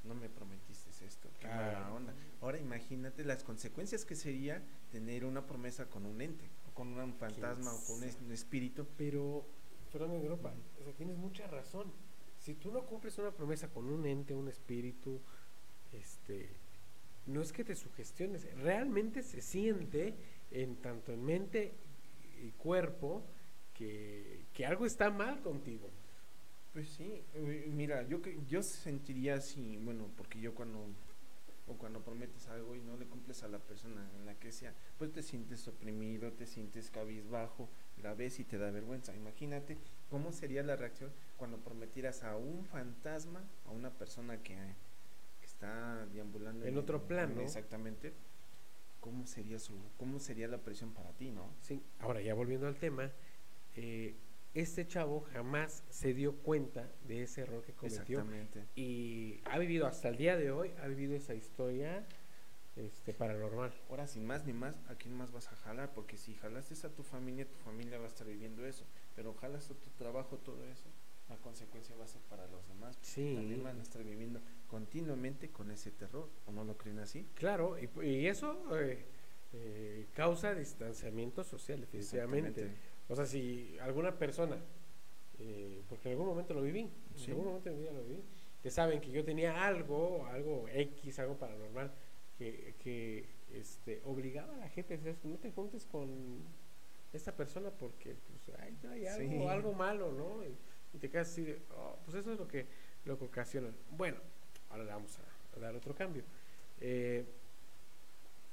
no me prometiste esto, qué mala Claro. onda. Ahora imagínate las consecuencias que sería tener una promesa con un ente, o con un fantasma, o con un espíritu. Pero, Fernando Europa, o sea, tienes mucha razón. Si tú no cumples una promesa con un ente, un espíritu, este, no es que te sugestiones, realmente se siente en tanto en mente y cuerpo que, que algo está mal contigo. Pues sí, eh, mira, yo yo sentiría así, bueno, porque yo cuando o cuando prometes algo y no le cumples a la persona en la que sea, pues te sientes oprimido, te sientes cabizbajo, la ves y te da vergüenza. Imagínate cómo sería la reacción cuando prometieras a un fantasma, a una persona que está deambulando En otro plano. Exactamente. cómo sería su, cómo sería la presión para ti, ¿no? Sí, ahora ya volviendo al tema, eh, este chavo jamás se dio cuenta de ese error que cometió Exactamente. y ha vivido hasta el día de hoy, ha vivido esa historia este, paranormal. Ahora, sin más ni más, ¿a quién más vas a jalar? Porque si jalaste a tu familia, tu familia va a estar viviendo eso. Pero jalas a tu trabajo, todo eso, la consecuencia va a ser para los demás. porque Sí. También van a estar viviendo continuamente con ese terror. ¿O no lo creen así? Claro, y, y eso eh, eh, causa distanciamiento social, definitivamente. Exactamente. O sea, si alguna persona, eh, porque en algún momento lo viví, en Sí. algún momento de mi vida lo viví, que saben que yo tenía algo, algo X, algo paranormal, que, que este, obligaba a la gente a decir, no te juntes con esta persona porque pues, trae algo, Sí. algo malo, ¿no? Y, y te quedas así de, "Oh, pues eso es lo que, lo que ocasiona. Bueno, ahora le vamos a, a dar otro cambio. Eh,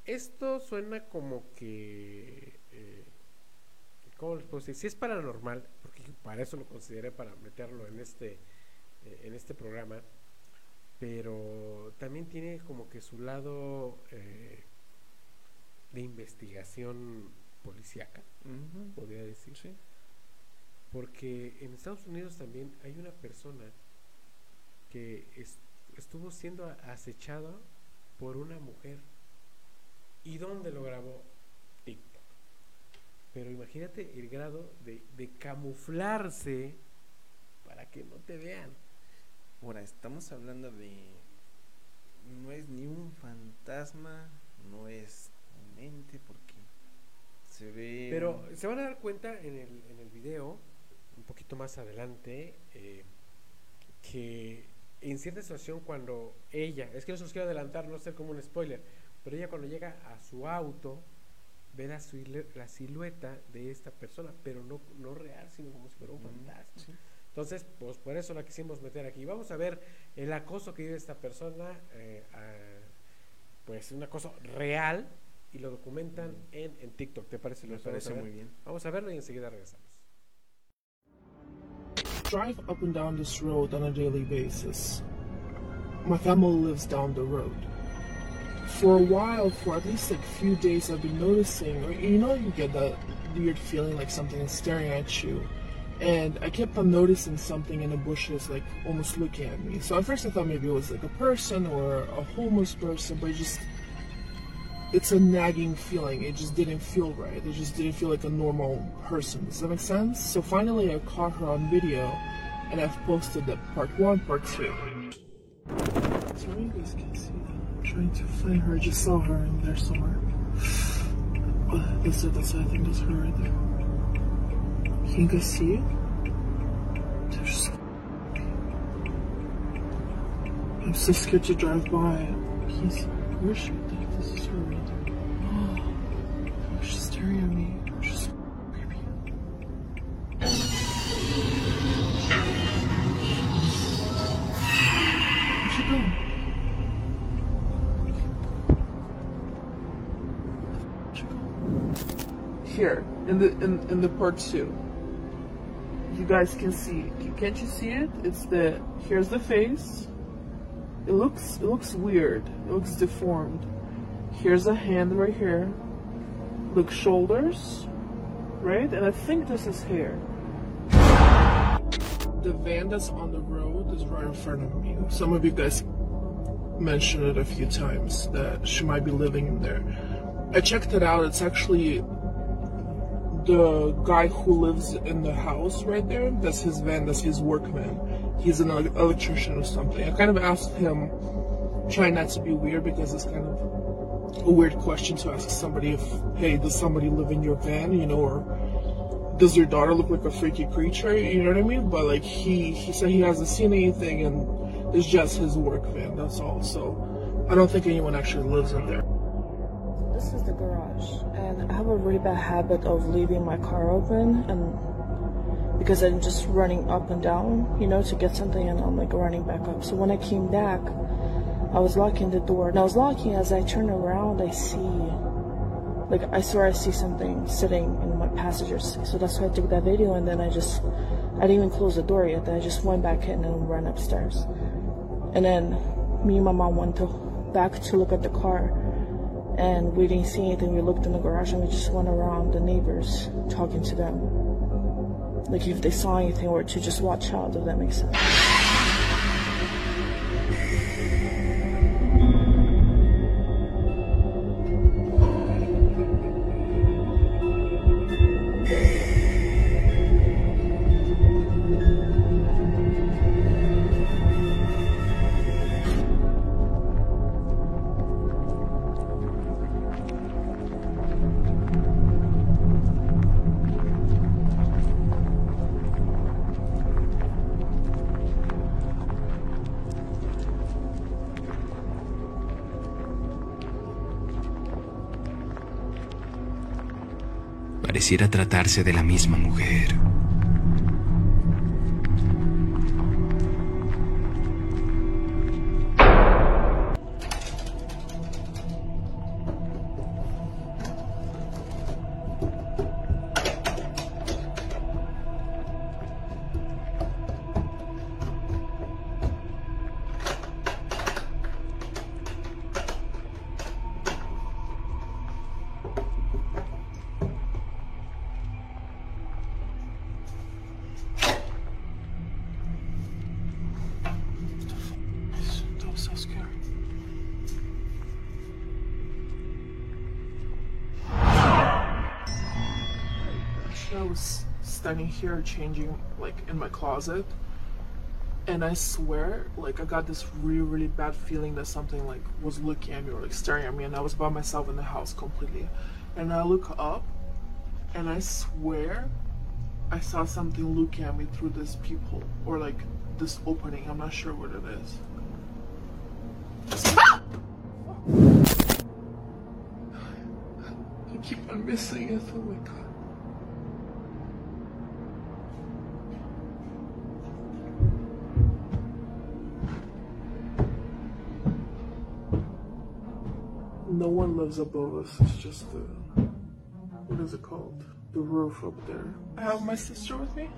esto suena como que... eh, ¿Cómo les puedo decir? Si es paranormal, porque para eso lo consideré para meterlo en este, eh, en este programa, pero también tiene como que su lado eh, de investigación policíaca, podría decir. Sí. Porque en Estados Unidos también hay una persona que es- estuvo siendo acechado por una mujer. ¿Y dónde lo grabó? TikTok. Pero imagínate el grado de, de camuflarse para que no te vean. Ahora, estamos hablando de... No es ni un fantasma, no es un ente, porque se ve... Pero se van a dar cuenta en el, en el video, un poquito más adelante, eh, que en cierta situación cuando ella, es que no se los quiero adelantar, no ser como un spoiler, pero ella cuando llega a su auto, ve la, la silueta de esta persona, pero no, no real, sino como si fuera un fantasma. sí. Entonces, pues por eso la quisimos meter aquí. Vamos a ver el acoso que vive esta persona, eh, a- pues un acoso real, y lo documentan en, en TikTok. ¿Te parece? Me parece muy bien. Vamos a verlo y enseguida regresamos. Drive up and down this road on a daily basis. My family lives down the road. For a while, for at least like a few days, I've been noticing, or you know, you get that weird feeling like something is staring at you. And I kept on noticing something in the bushes, like almost looking at me. So at first I thought maybe it was like a person or a homeless person, but it just, it's a nagging feeling. It just didn't feel right. It just didn't feel like a normal person. Does that make sense? So finally I caught her on video and I've posted the part one, part two. Sorry you guys can't see. I'm trying to find her. I just saw her in there somewhere. Uh, That's it, that's it. I think that's her right there. Can you guys see it? There's I'm so scared to drive by. Can you? Where's she? In the in, in the part two. You guys can see. Can't you see it? It's the here's the face. It looks it looks weird. It looks deformed. Here's a hand right here. Look shoulders, right? And I think this is hair. The van that's on the road is right in front of me. Some of you guys mentioned it a few times that she might be living in there. I checked it out. It's actually the guy who lives in the house right there. That's his van. That's his workman. He's an electrician or something. I kind of asked him, trying not to be weird because it's kind of a weird question to ask somebody if, hey, does somebody live in your van, you know, or does your daughter look like a freaky creature, you know what I mean? But like he he said he hasn't seen anything and it's just his work van, that's all. So I don't think anyone actually lives in there. This is the garage, and I have a really bad habit of leaving my car open, and because I'm just running up and down, you know, to get something, and I'm like running back up. So when I came back, I was locking the door, and I was locking. As I turn around, I see, like, I swear I see something sitting in my passenger seat. So that's why I took that video, and then I just, I didn't even close the door yet. Then I just went back in and ran upstairs, and then me and my mom went to back to look at the car And we didn't see anything. We looked in the garage and we just went around the neighbors talking to them. Like if they saw anything or to just watch out, if that makes sense. Pareciera tratarse de la misma mujer. Here changing, like, in my closet. And I swear, like, I got this really, really bad feeling that something, like, was looking at me or, like, staring at me. And I was by myself in the house completely. And I look up, and I swear I saw something looking at me through this peephole. Or, like, this opening. I'm not sure what it is. I keep on missing it. Oh my god. No one lives above us. It's just the what is it called? The roof up there. I have my sister with me.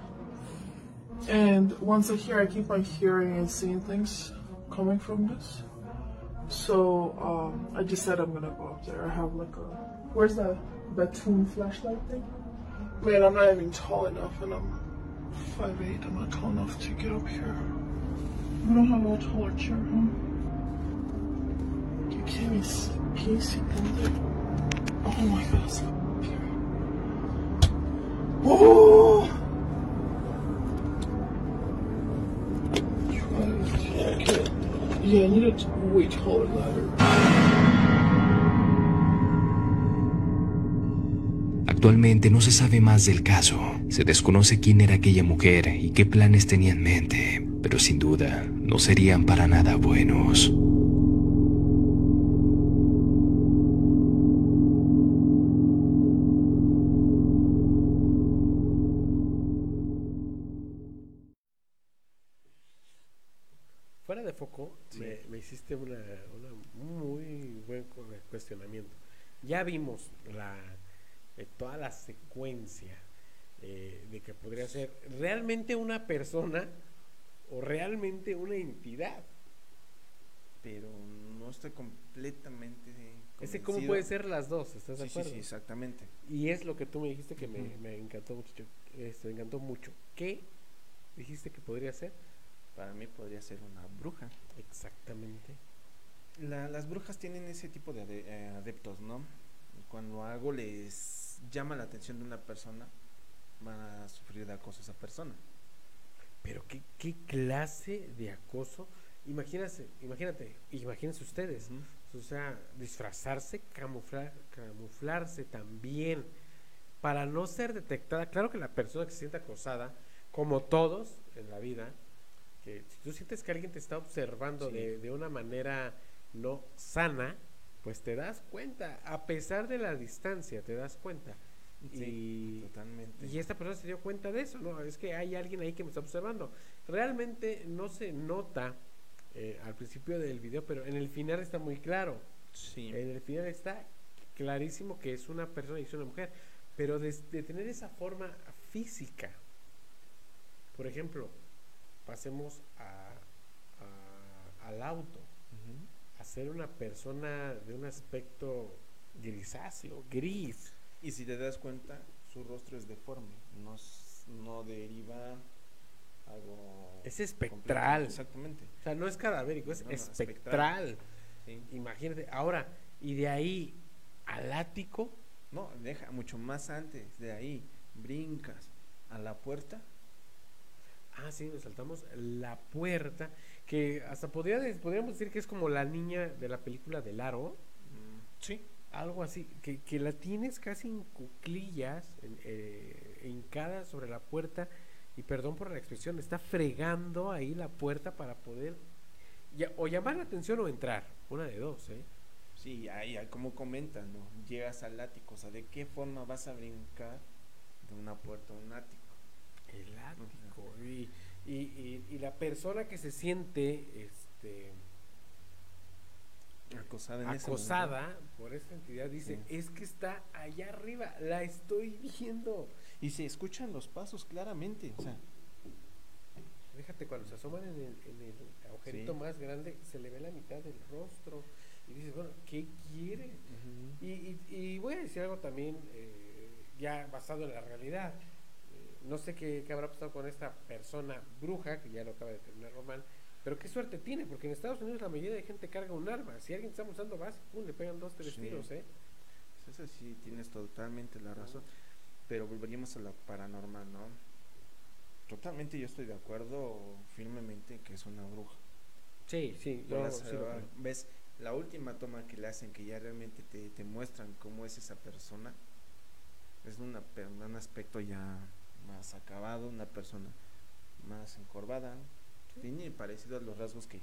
And once I hear, I keep on hearing and seeing things coming from this. So um, I just said I'm gonna go up there. I have like a where's that Batoon flashlight thing? Man, I'm not even tall enough, and I'm 5'8". I'm not tall enough to get up here. We don't have a taller chair, huh? You can't even see, can you see through there? Oh my here. Oh! Yeah, I need a way taller ladder. Actualmente no se sabe más del caso. Se desconoce quién era aquella mujer y qué planes tenía en mente, pero sin duda no serían para nada buenos. Hiciste una, una muy buen cu- cuestionamiento. Ya vimos la eh, toda la secuencia eh, de que podría ser realmente una persona o realmente una entidad. Pero no estoy completamente. Ese cómo convencido. puede ser las dos, ¿estás de Sí, acuerdo? sí, exactamente. Y es lo que tú me dijiste que me, me encantó mucho. Este, me encantó mucho. ¿Qué dijiste que podría ser? Para mí podría ser una bruja. Exactamente. La- las brujas tienen ese tipo de eh, adeptos, ¿no? Cuando algo les llama la atención de una persona, van a sufrir de acoso a esa persona. Pero qué, qué clase de acoso. Imagínate, imagínate, imagínense ustedes. O sea, disfrazarse, camuflar, camuflarse también para no ser detectada. Claro que la persona que se siente acosada, como todos en la vida, que si tú sientes que alguien te está observando Sí. de, de una manera no sana, pues te das cuenta, a pesar de la distancia, te das cuenta. Sí, y, totalmente. y esta persona se dio cuenta de eso, ¿no? Es que hay alguien ahí que me está observando. Realmente no se nota eh, al principio del video, pero en el final está muy claro. Sí. En el final está clarísimo que es una persona y es una mujer. Pero de, de tener esa forma física, por ejemplo, pasemos a, a- al auto, a ser una persona de un aspecto grisáceo, gris. Y si te das cuenta, su rostro es deforme, no, no deriva algo... Es espectral. Exactamente. O sea, no es cadavérico, es No, no, espectral. Sí. Imagínate. Ahora, y de ahí al ático, No, deja mucho más antes, de ahí, brincas a la puerta. Ah, sí, nos saltamos la puerta, que hasta podría, podríamos decir que es como la niña de la película del aro. Sí. Algo así, que, que la tienes casi en cuclillas, en, eh, hincada sobre la puerta, y perdón por la expresión, está fregando ahí la puerta para poder ya- o llamar la atención o entrar, una de dos, ¿eh? Sí, ahí, ahí como comentan, ¿no? Llegas al ático, o sea, ¿de qué forma vas a brincar de una puerta a un ático? El ático. Y, y, y- y la persona que se siente este, Acosada en acosada por esta entidad dice, es que está allá arriba, la estoy viendo. Y se escuchan los pasos claramente, o sea, Fíjate, cuando se asoman en el, en el agujerito Sí. más grande, se le ve la mitad del rostro. Y dices, bueno, ¿qué quiere? y, y- y voy a decir algo también, eh, ya basado en la realidad. No sé qué, qué habrá pasado con esta persona bruja, que ya lo acaba de terminar Román, pero qué suerte tiene, porque en Estados Unidos la mayoría de gente carga un arma. Si alguien está usando base, pum, le pegan dos, tres Sí. tiros, ¿eh? pues eso sí, tienes totalmente la razón. Pero volveríamos a la paranormal, ¿no? Totalmente yo estoy de acuerdo firmemente que es una bruja. Sí, sí, yo sí lo ves la última toma que le hacen que ya realmente te, te muestran cómo es esa persona es una, un aspecto ya más acabado una persona más encorvada tiene parecido a los rasgos que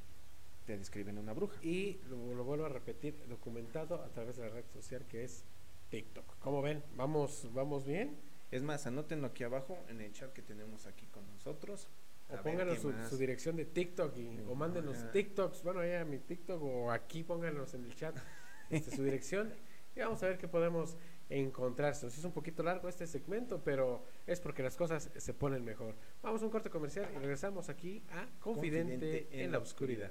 te describen una bruja Y lo, lo vuelvo a repetir, documentado a través de la red social que es TikTok. ¿Cómo ven? ¿Vamos, vamos bien? es más anótenlo aquí abajo en el chat que tenemos aquí con nosotros O pónganos su, dirección de TikTok y, o mándenos. TikToks, bueno, allá a mi TikTok o aquí pónganos en el chat este, su dirección y vamos a ver qué podemos encontrar. Se nos hizo un poquito largo este segmento, pero es porque las cosas se ponen mejor. Vamos a un corte comercial y regresamos aquí a Confidente, Confidente en la Oscuridad.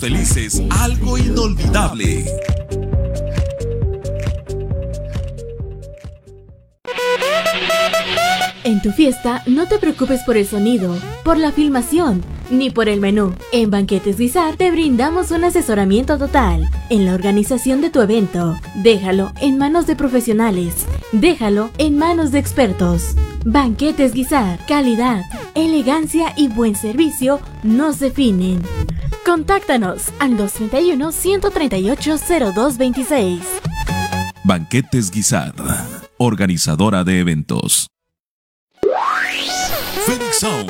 felices algo inolvidable. En tu fiesta no te preocupes por el sonido, por la filmación, ni por el menú. En Banquetes Guisar te brindamos un asesoramiento total en la organización de tu evento. Déjalo en manos de profesionales. Déjalo en manos de expertos. Banquetes Guisar, calidad, elegancia y buen servicio nos definen. Contáctanos al 231-138-0226. Banquetes Guisar, organizadora de eventos. Phoenix Sound,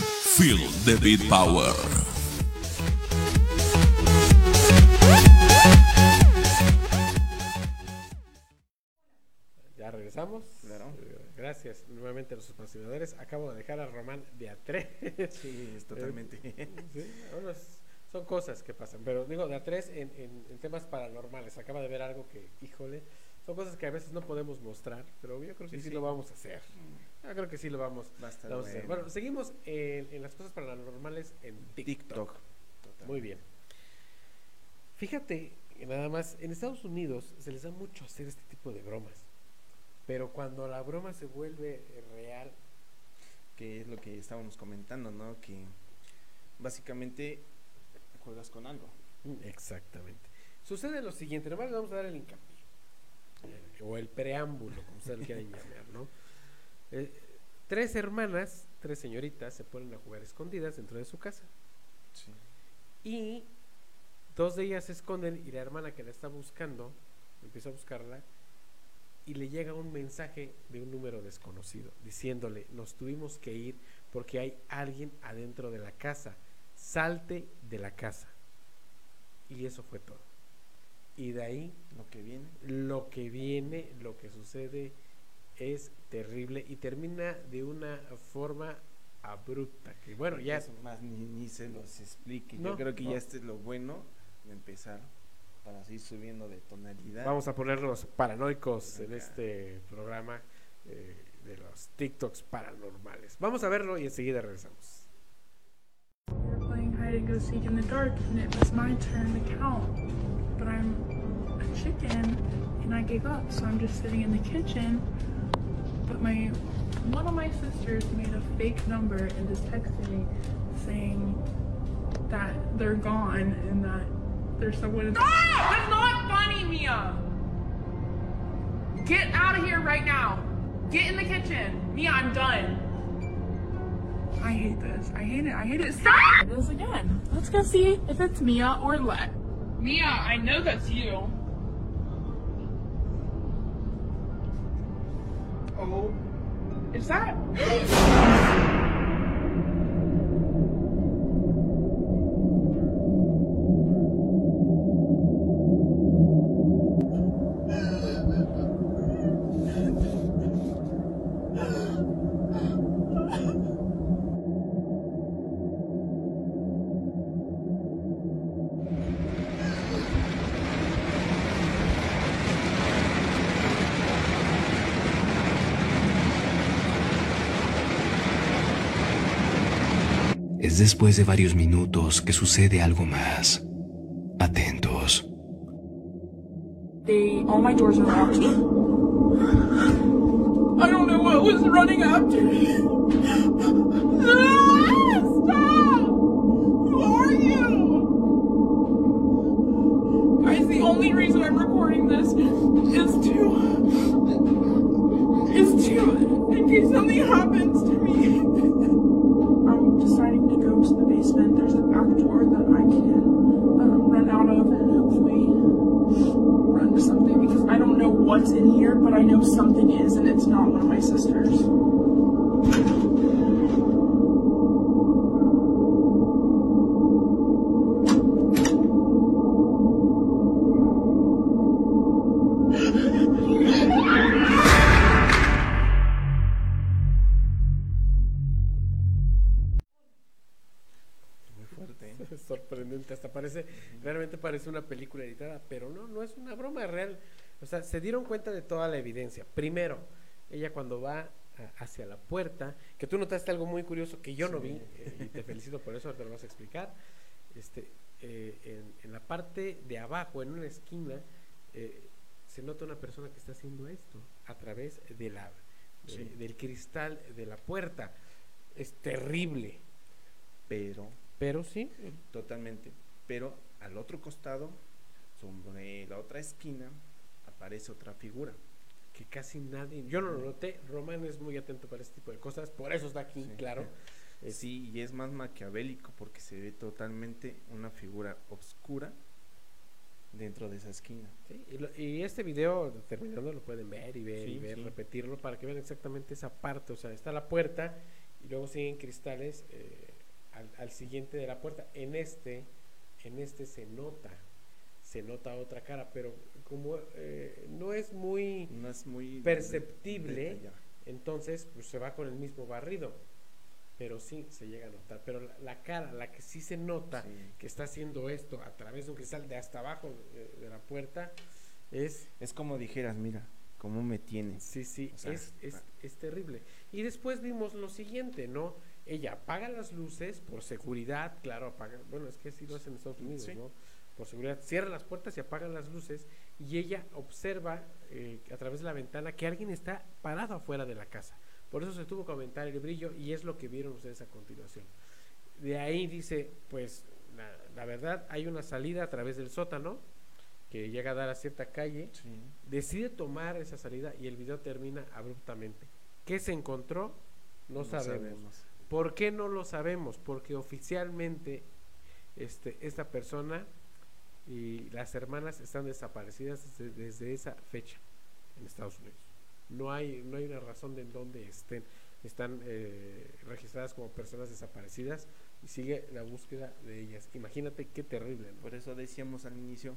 feel the beat power. Ya regresamos. Claro. Gracias nuevamente a los patrocinadores. Acabo de dejar a Román de a tres. Sí, totalmente. Eh, sí, bueno, es- son cosas que pasan. Pero digo, de a tres en, en- en temas paranormales. Acaba de ver algo que, híjole, son cosas que a veces no podemos mostrar. Pero yo creo que sí, Sí, sí. lo vamos a hacer. Yo creo que sí lo vamos, Va a estar lo vamos a hacer. bueno. Seguimos en, en las cosas paranormales en TikTok. Muy bien. Fíjate, que nada más, en Estados Unidos se les da mucho hacer este tipo de bromas. Pero cuando la broma se vuelve real, que es lo que estábamos comentando, ¿no? Que básicamente juegas con algo. Mm, Exactamente. Sucede lo siguiente, nomás le vamos a dar el hincapié. eh, o el preámbulo, como ustedes lo quieran llamar, ¿no? Eh, tres hermanas, tres señoritas, se ponen a jugar escondidas dentro de su casa. Sí. Y dos de ellas se esconden y la hermana que la está buscando empieza a buscarla y le llega un mensaje de un número desconocido diciéndole, nos tuvimos que ir porque hay alguien adentro de la casa, salte de la casa. Y eso fue todo. Y de ahí Lo que viene. lo que viene, lo que sucede es terrible y termina de una forma abrupta. Que bueno, ya Es más, ni, ni se los explique. No, Yo creo que no. ya este es lo bueno de empezar para seguir subiendo de tonalidad. Vamos a ponernos paranoicos en Acá. este programa eh, de los TikToks paranormales. Vamos a verlo y enseguida regresamos. We But I'm a chicken, and I gave up, so I'm just sitting in the kitchen. But my one of my sisters made a fake number and just texted me saying that they're gone and that there's someone. In- That's not funny, Mia. Get out of here right now. Get in the kitchen, Mia. I'm done. I hate this. I hate it. I hate it. Stop! It is again. Let's go see if it's Mia or Let. Mia, I know that's you. Oh. Is that? Después de varios minutos que sucede algo más. Atentos. They, all my doors are locked. I don't know what was running after me. Ah, stop! Who are you? Guys, the only reason I'm recording this is to, is to, in case something happens to me. I'm deciding to go to the basement. There's a back door that I can um, run out of and hopefully run to something because I don't know what's in here, but I know something is, and it's not one of my sisters. ¿eh? Sorprendente, hasta parece, realmente parece una película editada, pero no, no es una broma real. O sea, se dieron cuenta de toda la evidencia. Primero, ella cuando va a- hacia la puerta, que tú notaste algo muy curioso que yo no vi, eh, y te felicito por eso, ahorita lo vas a explicar. Este, eh, en, en la parte de abajo, en una esquina, eh, se nota una persona que está haciendo esto a través de la, de- Sí. del cristal de la puerta. Es terrible, Pero, pero sí, totalmente. Pero al otro costado, sobre la otra esquina, aparece otra figura. que casi nadie, yo no lo noté, Román es muy atento para este tipo de cosas, por eso está aquí, Sí. claro. Sí, y es más maquiavélico porque se ve totalmente una figura oscura dentro de esa esquina. sí, y, lo- y este video terminando lo pueden ver y ver y Sí, ver, sí. repetirlo para que vean exactamente esa parte, o sea, está la puerta y luego siguen cristales eh, al, al siguiente de la puerta. En este, en este se nota, se nota otra cara, pero como eh, no es muy No es muy perceptible, detallado. entonces pues se va con el mismo barrido. Pero sí se llega a notar. Pero la, la cara, la que sí se nota Sí. que está haciendo esto a través de un cristal de hasta abajo de, de la puerta, es, Es como dijeras, mira, cómo me tienes. sí, sí, O sea, es, es, es terrible. Y después vimos lo siguiente, ¿no? Ella apaga las luces por seguridad, claro, apaga, bueno, es que así lo hacen en Estados Unidos, Sí. ¿no? Por seguridad, cierran las puertas y apagan las luces y ella observa eh, a través de la ventana que alguien está parado afuera de la casa. Por eso se tuvo que aumentar el brillo y es lo que vieron ustedes a continuación. De ahí dice, pues la, la verdad hay una salida a través del sótano que llega a dar a cierta calle, decide tomar esa salida y el video termina abruptamente. ¿Qué se encontró? No, No sabemos. sabemos. ¿Por qué no lo sabemos? Porque oficialmente este, esta persona y las hermanas están desaparecidas desde, desde esa fecha en Estados Unidos. No hay, no hay una razón de en dónde estén. Están eh, registradas como personas desaparecidas y sigue la búsqueda de ellas. Imagínate qué terrible. ¿no? Por eso decíamos al inicio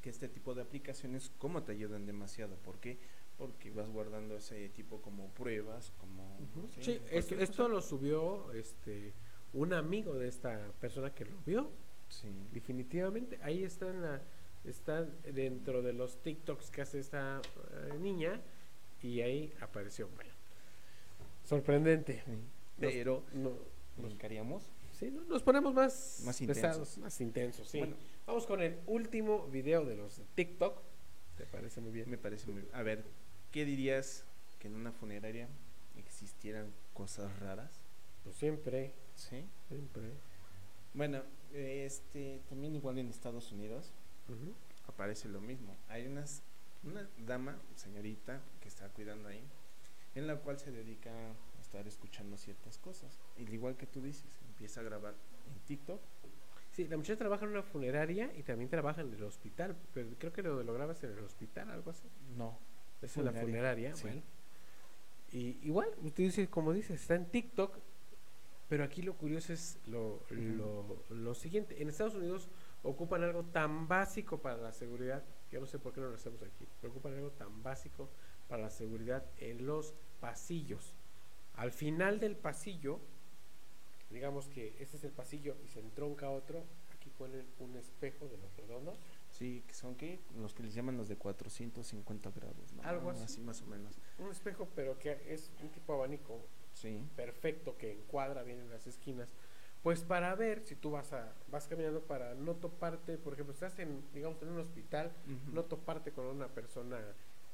que este tipo de aplicaciones, ¿cómo te ayudan demasiado? ¿Por qué? Porque vas guardando ese tipo como pruebas, como... Sí, esto, esto lo subió este un amigo de esta persona que lo vio. Sí. Definitivamente, ahí está en la está dentro de los TikToks que hace esta eh, niña y ahí apareció. Bueno, sorprendente. Nos- Pero no, nos, sí, no, nos ponemos más, Más pesados, intensos. más intensos. Sí. Bueno. Vamos con el último video de los de TikTok. ¿Te parece muy bien? Me parece muy... A ver, ¿qué dirías que en una funeraria existieran cosas raras? Pues siempre, Sí. siempre. Bueno, este también igual en Estados Unidos aparece lo mismo. Hay unas una dama, señorita, que está cuidando ahí, en la cual se dedica a estar escuchando ciertas cosas. Y al igual que tú dices, empieza a grabar en TikTok. Sí, la muchacha trabaja en una funeraria y también trabaja en el hospital, pero creo que lo, lo grabas en el hospital, algo así. No. Es en la funeraria, sí. bueno. Y igual, usted dice, como dice, está en TikTok, pero aquí lo curioso es lo, lo, lo siguiente. En Estados Unidos ocupan algo tan básico para la seguridad, que yo no sé por qué no lo hacemos aquí, pero ocupan algo tan básico para la seguridad en los pasillos. Al final del pasillo, digamos que este es el pasillo y se entronca otro, aquí ponen un espejo de los redondos. Sí, que son qué? Los que les llaman los de 450 grados, ¿no? Algo así. más o menos. Un espejo, pero que es un tipo abanico Sí. perfecto que encuadra bien en las esquinas. Pues para ver si tú vas a vas caminando para no toparte, por ejemplo, estás en digamos en un hospital, no toparte con una persona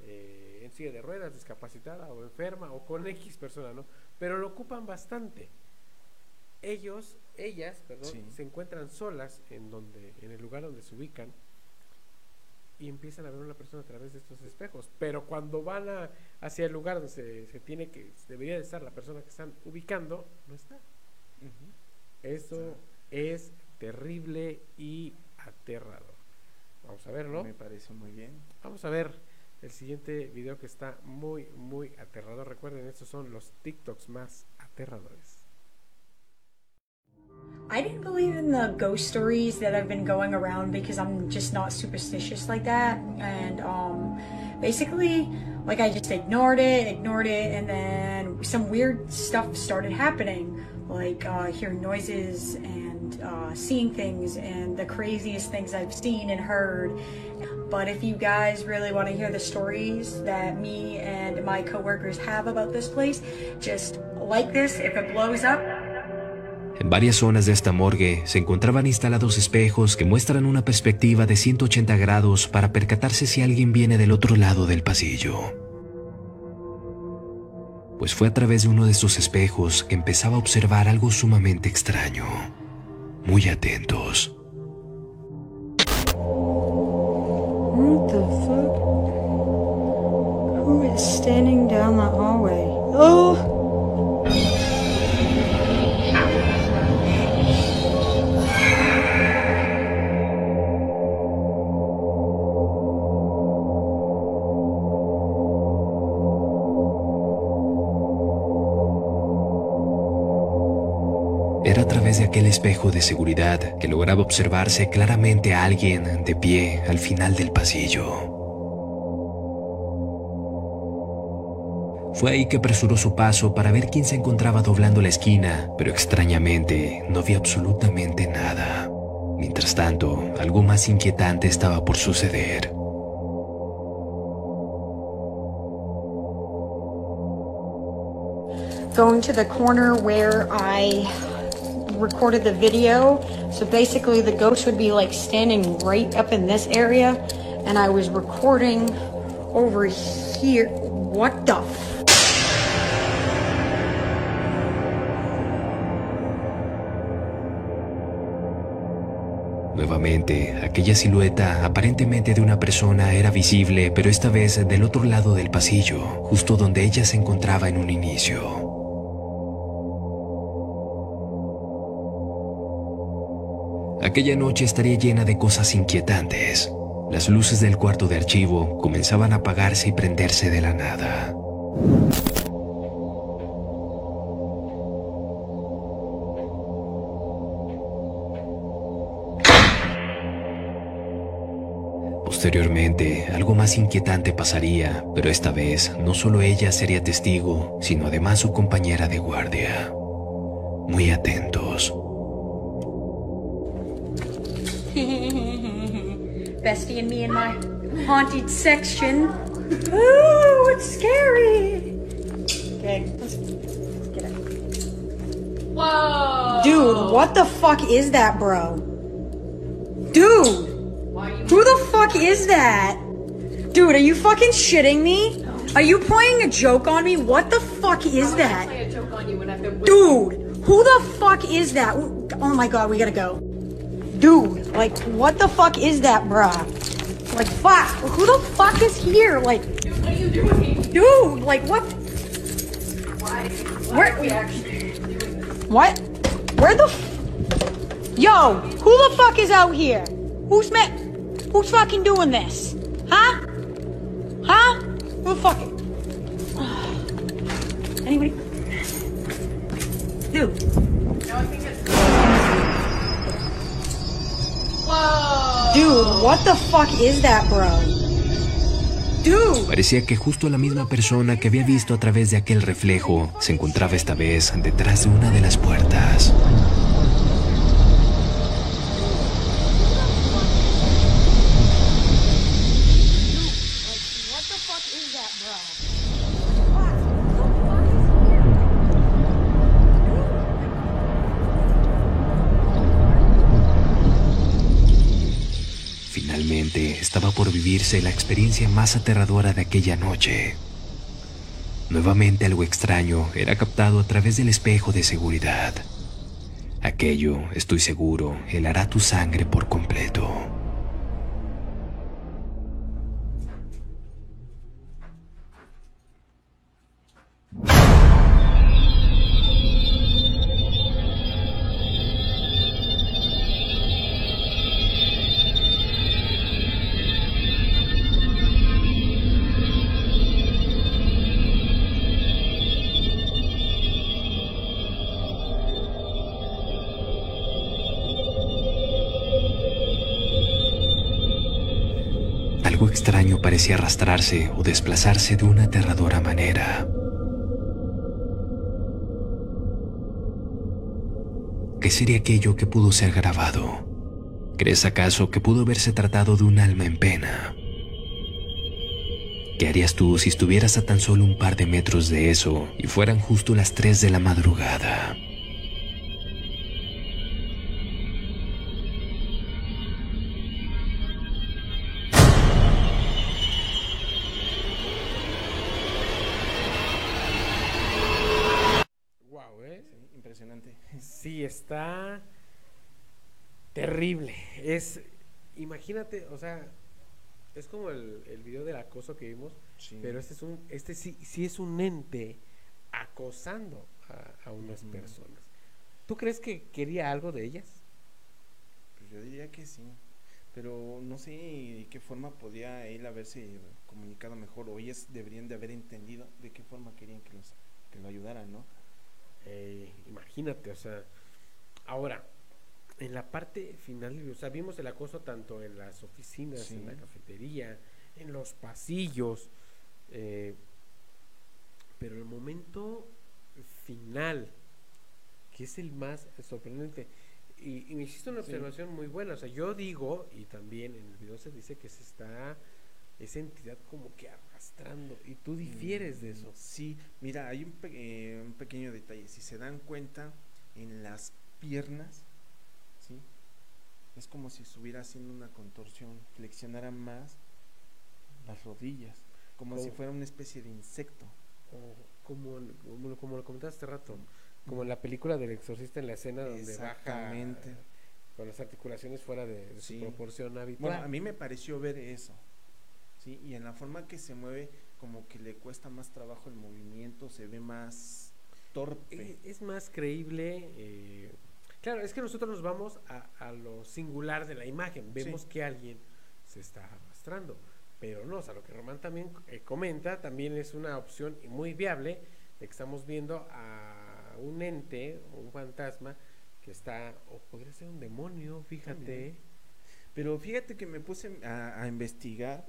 eh, en silla de ruedas, discapacitada o enferma o con X persona, ¿no? Pero lo ocupan bastante. Ellos, ellas, perdón, Sí. se encuentran solas en donde en el lugar donde se ubican y empiezan a ver a una persona a través de estos espejos. Pero cuando van a- hacia el lugar donde se, se tiene que, debería de estar la persona que están ubicando, no está. Ujú. Eso es terrible y aterrador. Vamos a verlo. Me parece muy bien. Vamos a ver el siguiente video que está muy, muy aterrador. Recuerden, estos son los TikToks más aterradores. I didn't believe in the ghost stories that have been going around because I'm just not superstitious like that. And um, basically, like I just ignored it, ignored it, and then some weird stuff started happening, like uh, hearing noises and uh, seeing things, and the craziest things I've seen and heard. But if you guys really want to hear the stories that me and my coworkers have about this place, just like this. If it blows up, En varias zonas de esta morgue se encontraban instalados espejos que muestran una perspectiva de 180 grados para percatarse si alguien viene del otro lado del pasillo. Pues fue a través de uno de estos espejos que empezaba a observar algo sumamente extraño. Muy atentos. Era a través de aquel espejo de seguridad que lograba observarse claramente a alguien de pie al final del pasillo. Fue ahí que apresuró su paso para ver quién se encontraba doblando la esquina, pero extrañamente no vio absolutamente nada. Mientras tanto, algo más inquietante estaba por suceder. going to the corner where recorded the video. So basically, the ghost would be like standing right up in this area, and I was recording over here. What the? Nuevamente, aquella silueta aparentemente de una persona era visible, pero esta vez del otro lado del pasillo, justo donde ella se encontraba en un inicio. Aquella noche estaría llena de cosas inquietantes. Las luces del cuarto de archivo comenzaban a apagarse y prenderse de la nada. Posteriormente, algo más inquietante pasaría, pero esta vez no solo ella sería testigo, sino además su compañera de guardia. Muy atentos. Bestie and me in my haunted section. Ooh, it's scary. Okay, let's, let's get it. Whoa! Dude, what the fuck is that, bro? Dude! Who the fuck is that? Dude, are you fucking shitting me? Are you playing a joke on me? What the fuck is that? play a joke on you when I've been with Dude, who the fuck is that? Oh my god, we gotta go. Dude, like, what the fuck is that, bruh? Like, fuck, who the fuck is here? Like, dude, What are you doing? dude, like, what? Why? Why Where- are we actually doing this? What? Where the Yo, who the fuck is out here? Who's met? Who's fucking doing this? Huh? Huh? Who the fuck? Anybody? Dude, what the fuck is that, bro? Dude. Parecía que justo la misma persona que había visto a través de aquel reflejo se encontraba esta vez detrás de una de las puertas. La experiencia más aterradora de aquella noche. Nuevamente algo extraño era captado a través del espejo de seguridad. Aquello, estoy seguro, helará tu sangre por completo. Parecía arrastrarse o desplazarse de una aterradora manera. ¿Qué sería aquello que pudo ser grabado? ¿Crees acaso que pudo haberse tratado de un alma en pena? ¿Qué harías tú si estuvieras a tan solo un par de metros de eso y fueran justo las 3 de la madrugada? Sí, está terrible. Es, imagínate, o sea, es como el, el video del acoso que vimos, Sí. pero este es un, este sí, sí es un ente acosando a, a unas personas. ¿Tú crees que quería algo de ellas? Pues yo diría que sí. Pero no sé de qué forma podía él haberse comunicado mejor o ellas deberían de haber entendido de qué forma querían que, los, que lo ayudaran, ¿no? Eh, imagínate, o sea, ahora, en la parte final, o sea, vimos el acoso tanto en las oficinas, Sí. en la cafetería, en los pasillos, eh, pero el momento final, que es el más sorprendente, y, y me hiciste una Sí. observación muy buena, o sea, yo digo, y también en el video se dice que se está esa entidad como que arrastrando, y tú difieres de eso. Sí, mira, hay un, pe- eh, un pequeño detalle. Si se dan cuenta, en las piernas, ¿sí? Es como si estuviera haciendo una contorsión, flexionara más las rodillas, como si Como- fuera una especie de insecto. o como, como, como lo comentaste hace rato, como en la película del exorcista en la escena donde baja con las articulaciones fuera de, de Sí. su proporción habitual. Bueno, a mí me pareció ver eso. Sí, y en la forma que se mueve, como que le cuesta más trabajo el movimiento, se ve más torpe. Eh, es más creíble. eh, claro, es que nosotros nos vamos a, a lo singular de la imagen. Vemos Sí. que alguien se está arrastrando. Pero no, o sea, lo que Román también eh, comenta también es una opción muy viable de que estamos viendo a un ente, un fantasma, que está, o podría ser un demonio, fíjate. También. Pero fíjate que me puse a, a investigar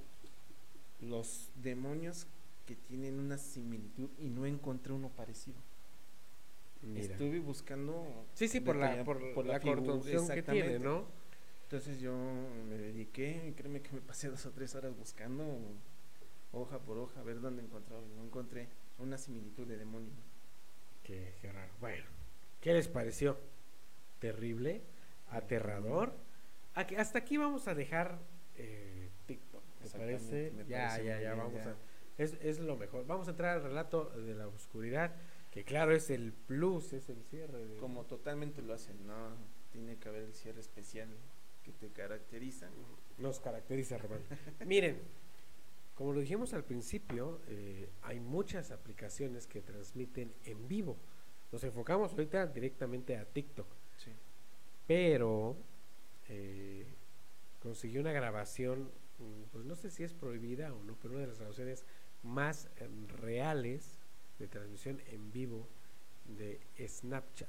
los demonios que tienen una similitud y no encontré uno parecido. Mira. Estuve buscando. Sí, sí, por la- detalla- por la contorsión que tiene. ¿no? Entonces yo me dediqué, y créeme que me pasé dos o tres horas buscando hoja por hoja a ver dónde encontraba. No encontré una similitud de demonio. Qué, qué raro. Bueno, ¿qué les pareció? ¿Terrible? ¿Aterrador? Aquí- hasta aquí vamos a dejar eh, TikTok, ¿me Exactamente, parece? me ya, parece ya, ya, bien, vamos ya. a... Es, es lo mejor. Vamos a entrar al relato de la oscuridad, que claro es el plus, es el cierre. de- Como totalmente lo hacen, no, tiene que haber el cierre especial que te caracteriza. nos caracteriza, Román. Miren, como lo dijimos al principio, eh, hay muchas aplicaciones que transmiten en vivo. Nos enfocamos ahorita directamente a TikTok. Sí. Pero eh, consiguió una grabación, pues no sé si es prohibida o no, pero una de las grabaciones más eh, reales de transmisión en vivo de Snapchat,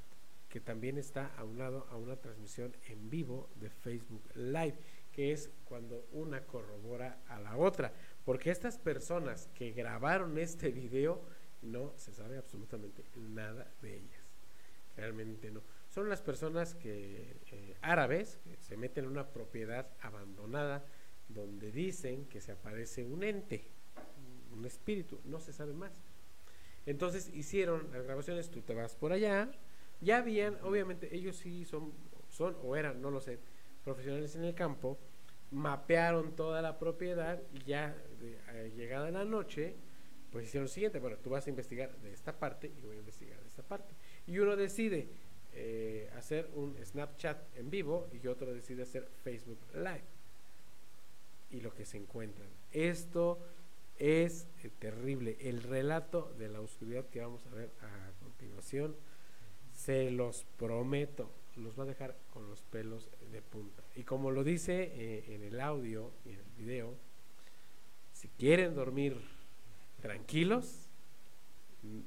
que también está aunado a una transmisión en vivo de Facebook Live, que es cuando una corrobora a la otra, porque estas personas que grabaron este video no se sabe absolutamente nada de ellas, realmente no. Son las personas que eh, árabes que se meten en una propiedad abandonada donde dicen que se aparece un ente, un espíritu, no se sabe más. Entonces hicieron las grabaciones, tú te vas por allá, ya habían, obviamente ellos sí son, son o eran, no lo sé, profesionales en el campo, mapearon toda la propiedad y ya de, eh, llegada la noche, pues hicieron lo siguiente, bueno, tú vas a investigar de esta parte y voy a investigar de esta parte. Y uno decide eh, hacer un Snapchat en vivo y otro decide hacer Facebook Live. Y lo que se encuentran. Esto es eh, terrible. El relato de la oscuridad que vamos a ver a continuación, se los prometo, los va a dejar con los pelos de punta. Y como lo dice eh, en el audio y en el video, si quieren dormir tranquilos, mm,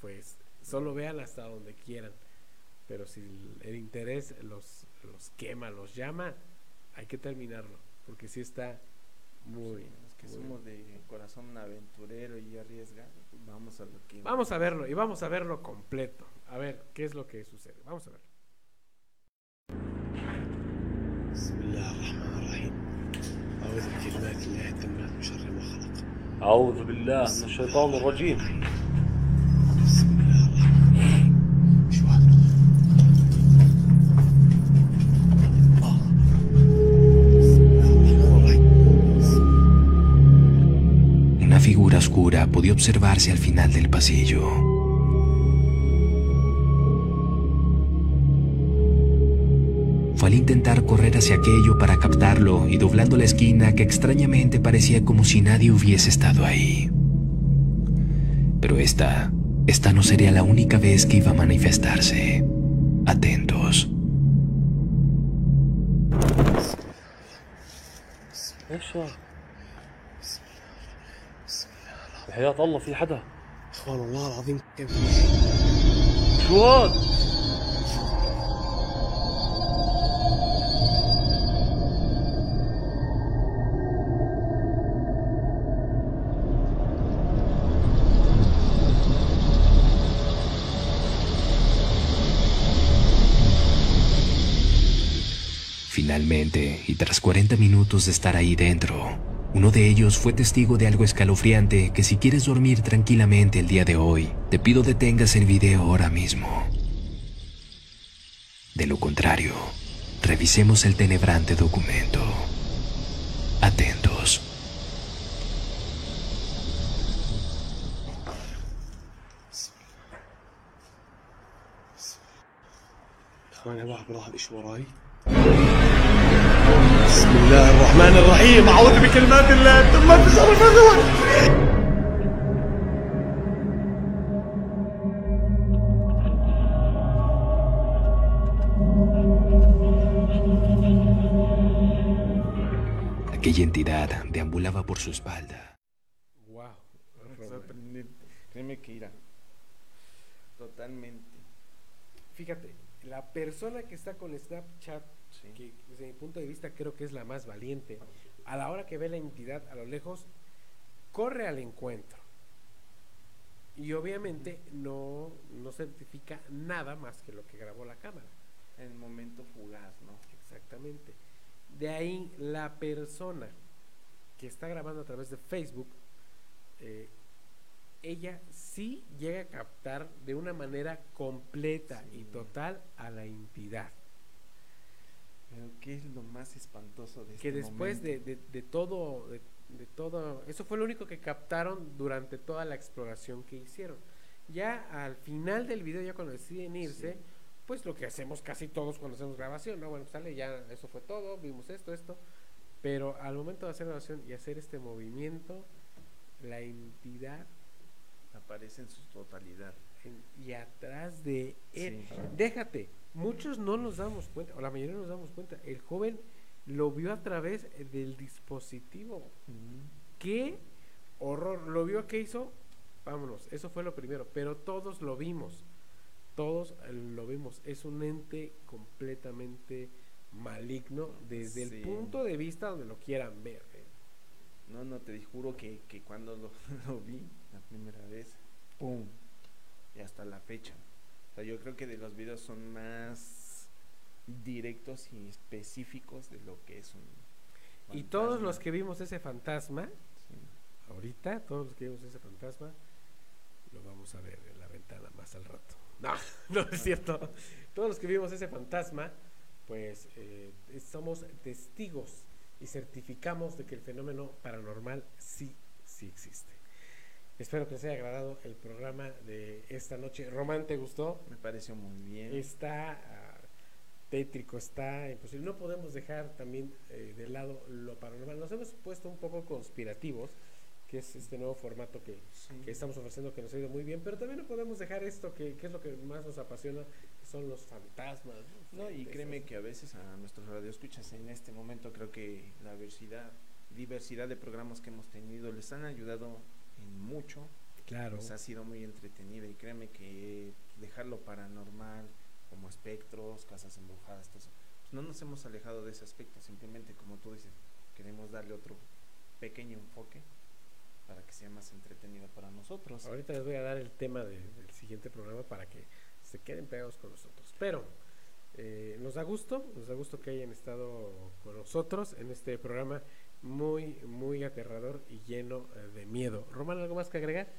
pues solo vean hasta donde quieran. Pero si el, interés los, los quema, los llama, hay que terminarlo, porque sí está muy... Sí, los que muy- somos de corazón aventurero y arriesgado, pues vamos a lo que Vamos a verlo y vamos a verlo completo. A ver qué es lo que sucede. Vamos a ver. بسم الله الرحمن الرحيم أعوذ بكلمات الله التامات من شر ما خلق أعوذ بالله من الشيطان الرجيم oscura podía observarse al final del pasillo. Fue al intentar correr hacia aquello para captarlo y doblando la esquina que extrañamente parecía como si nadie hubiese estado ahí. Pero esta, esta no sería la única vez que iba a manifestarse. Atentos. Eso. صار؟ بحياة الله في حدا إخوان والله العظيم كيف شو هاد؟ Finalmente, y tras 40 minutos de estar ahí dentro, uno de ellos fue testigo de algo escalofriante que si quieres dormir tranquilamente el día de hoy, te pido detengas el video ahora mismo. De lo contrario, revisemos el tenebrante documento. Atentos. بسم الله الرحمن الرحيم أعوذ بكلمات الله التامات شر ما خلق Aquella entidad deambulaba por su espalda. Wow. Sorprendente. Créeme que irá. Totalmente. Fíjate, la persona que está con Snapchat, que desde mi punto de vista creo que es la más valiente, a la hora que ve la entidad a lo lejos, corre al encuentro. Y obviamente no, no certifica nada más que lo que grabó la cámara. En el momento fugaz, ¿no? Exactamente. De ahí la persona que está grabando a través de Facebook, eh, ella sí llega a captar de una manera completa y total a la entidad. ¿Qué es lo más espantoso de que este después de, de- de todo, de, de todo, eso fue lo único que captaron durante toda la exploración que hicieron. Ya al final del video, ya cuando deciden irse, pues lo que hacemos casi todos cuando hacemos grabación, ¿no? Bueno, sale ya, eso fue todo, vimos esto, esto, pero al momento de hacer grabación y hacer este movimiento, la entidad Aparece en su totalidad. en- y atrás de él. Sí. Déjate, muchos no nos damos cuenta, o la mayoría no nos damos cuenta. El joven lo vio a través del dispositivo. ¿Qué horror? ¿Lo vio? ¿Qué hizo? Vámonos, eso fue lo primero. Pero todos lo vimos. Todos eh, lo vimos. Es un ente completamente maligno desde Sí. el punto de vista donde lo quieran ver. ¿eh? No, no, te juro que, que cuando lo, lo vi la primera vez, ¡pum! Y hasta la fecha. Sea, yo creo que de los videos son más directos y específicos de lo que es un. Y todos los que vimos ese fantasma, ahorita, todos los que vimos ese fantasma, lo vamos a ver en la ventana más al rato. No, no es cierto. Todos los que vimos ese fantasma, pues eh, somos testigos y certificamos de que el fenómeno paranormal sí, sí existe. Espero que les haya agradado el programa de esta noche. Román, ¿te gustó? Me pareció muy bien. Está ah, tétrico, está imposible. No podemos dejar también eh, de lado lo paranormal. Nos hemos puesto un poco conspirativos, que es este nuevo formato que, que estamos ofreciendo, que nos ha ido muy bien, pero también no podemos dejar esto, que, que es lo que más nos apasiona, que son los fantasmas. No, y créeme que a veces a nuestros radioescuchas en este momento creo que la diversidad, diversidad de programas que hemos tenido les han ayudado en mucho. Claro. Pues ha sido muy entretenida y créeme que dejarlo paranormal, como espectros, casas embrujadas, todo eso, pues no nos hemos alejado de ese aspecto, simplemente como tú dices, queremos darle otro pequeño enfoque para que sea más entretenido para nosotros. Ahorita les voy a dar el tema de- del siguiente programa para que se queden pegados con nosotros. Pero eh, nos da gusto, nos da gusto que hayan estado con nosotros en este programa muy, muy aterrador y lleno eh, de miedo. Román, ¿algo más que agregar?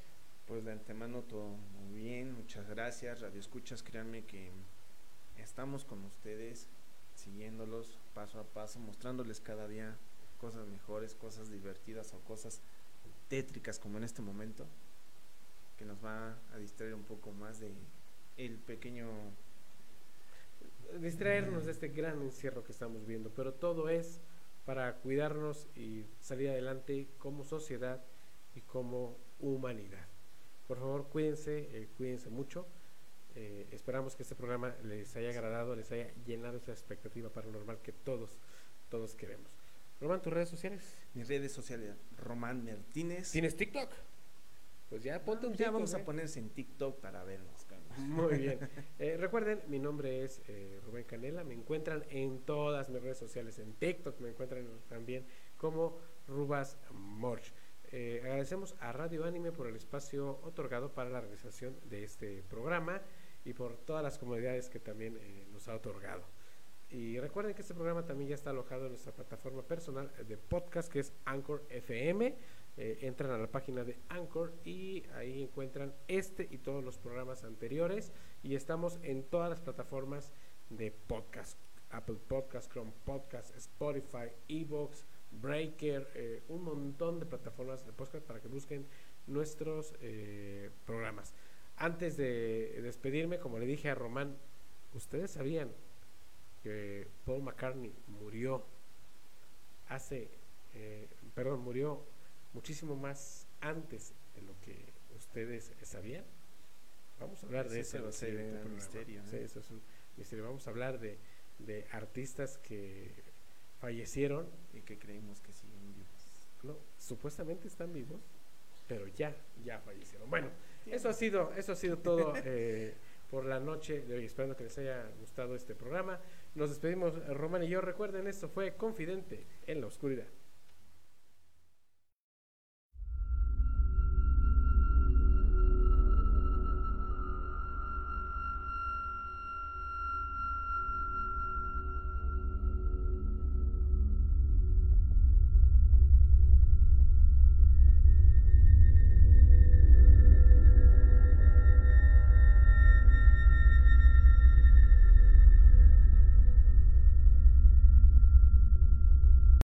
Pues de antemano todo muy bien, muchas gracias, Radio Escuchas, créanme que estamos con ustedes, siguiéndolos paso a paso, mostrándoles cada día cosas mejores, cosas divertidas o cosas tétricas como en este momento, que nos va a distraer un poco más de el pequeño Distraernos de este gran encierro que estamos viendo, pero todo es para cuidarnos y salir adelante como sociedad y como humanidad. Por favor, cuídense, eh, cuídense mucho. Eh, esperamos que este programa les haya agradado, les haya llenado esa expectativa paranormal que todos, todos queremos. Román, tus redes sociales. mis redes sociales, Román Martínez. ¿Tienes TikTok? Pues ya ponte un Ya TikTok, vamos ¿eh? a ponerse en TikTok para vernos. Muy bien. Eh, recuerden, mi nombre es eh, Rubén Canela. Me encuentran en todas mis redes sociales. En TikTok me encuentran también como Rubas Morch. Eh, agradecemos a Radio Anime por el espacio otorgado para la realización de este programa y por todas las comodidades que también eh, nos ha otorgado. Y recuerden que este programa también ya está alojado en nuestra plataforma personal de podcast que es Anchor FM. Eh, entran a la página de Anchor y ahí encuentran este y todos los programas anteriores. Y estamos en todas las plataformas de podcast: Apple Podcast, Chrome Podcast, Spotify, Evox, Breaker, eh, un montón de plataformas de podcast para que busquen nuestros eh, programas. Antes de despedirme, como le dije a Román, ¿ustedes sabían que Paul McCartney murió hace, perdón, murió muchísimo más antes de lo que ustedes sabían. Vamos a hablar de eso. va a ser un misterio, Sí, ¿eh? eso es un misterio. Vamos a hablar de, de artistas que fallecieron. Y que creemos que siguen vivos. No, supuestamente están vivos, pero ya, ya fallecieron. Bueno, eso ha sido, eso ha sido todo eh, por la noche de hoy. Esperando que les haya gustado este programa. Nos despedimos, Román y yo. Recuerden, esto fue Confidente en la Oscuridad.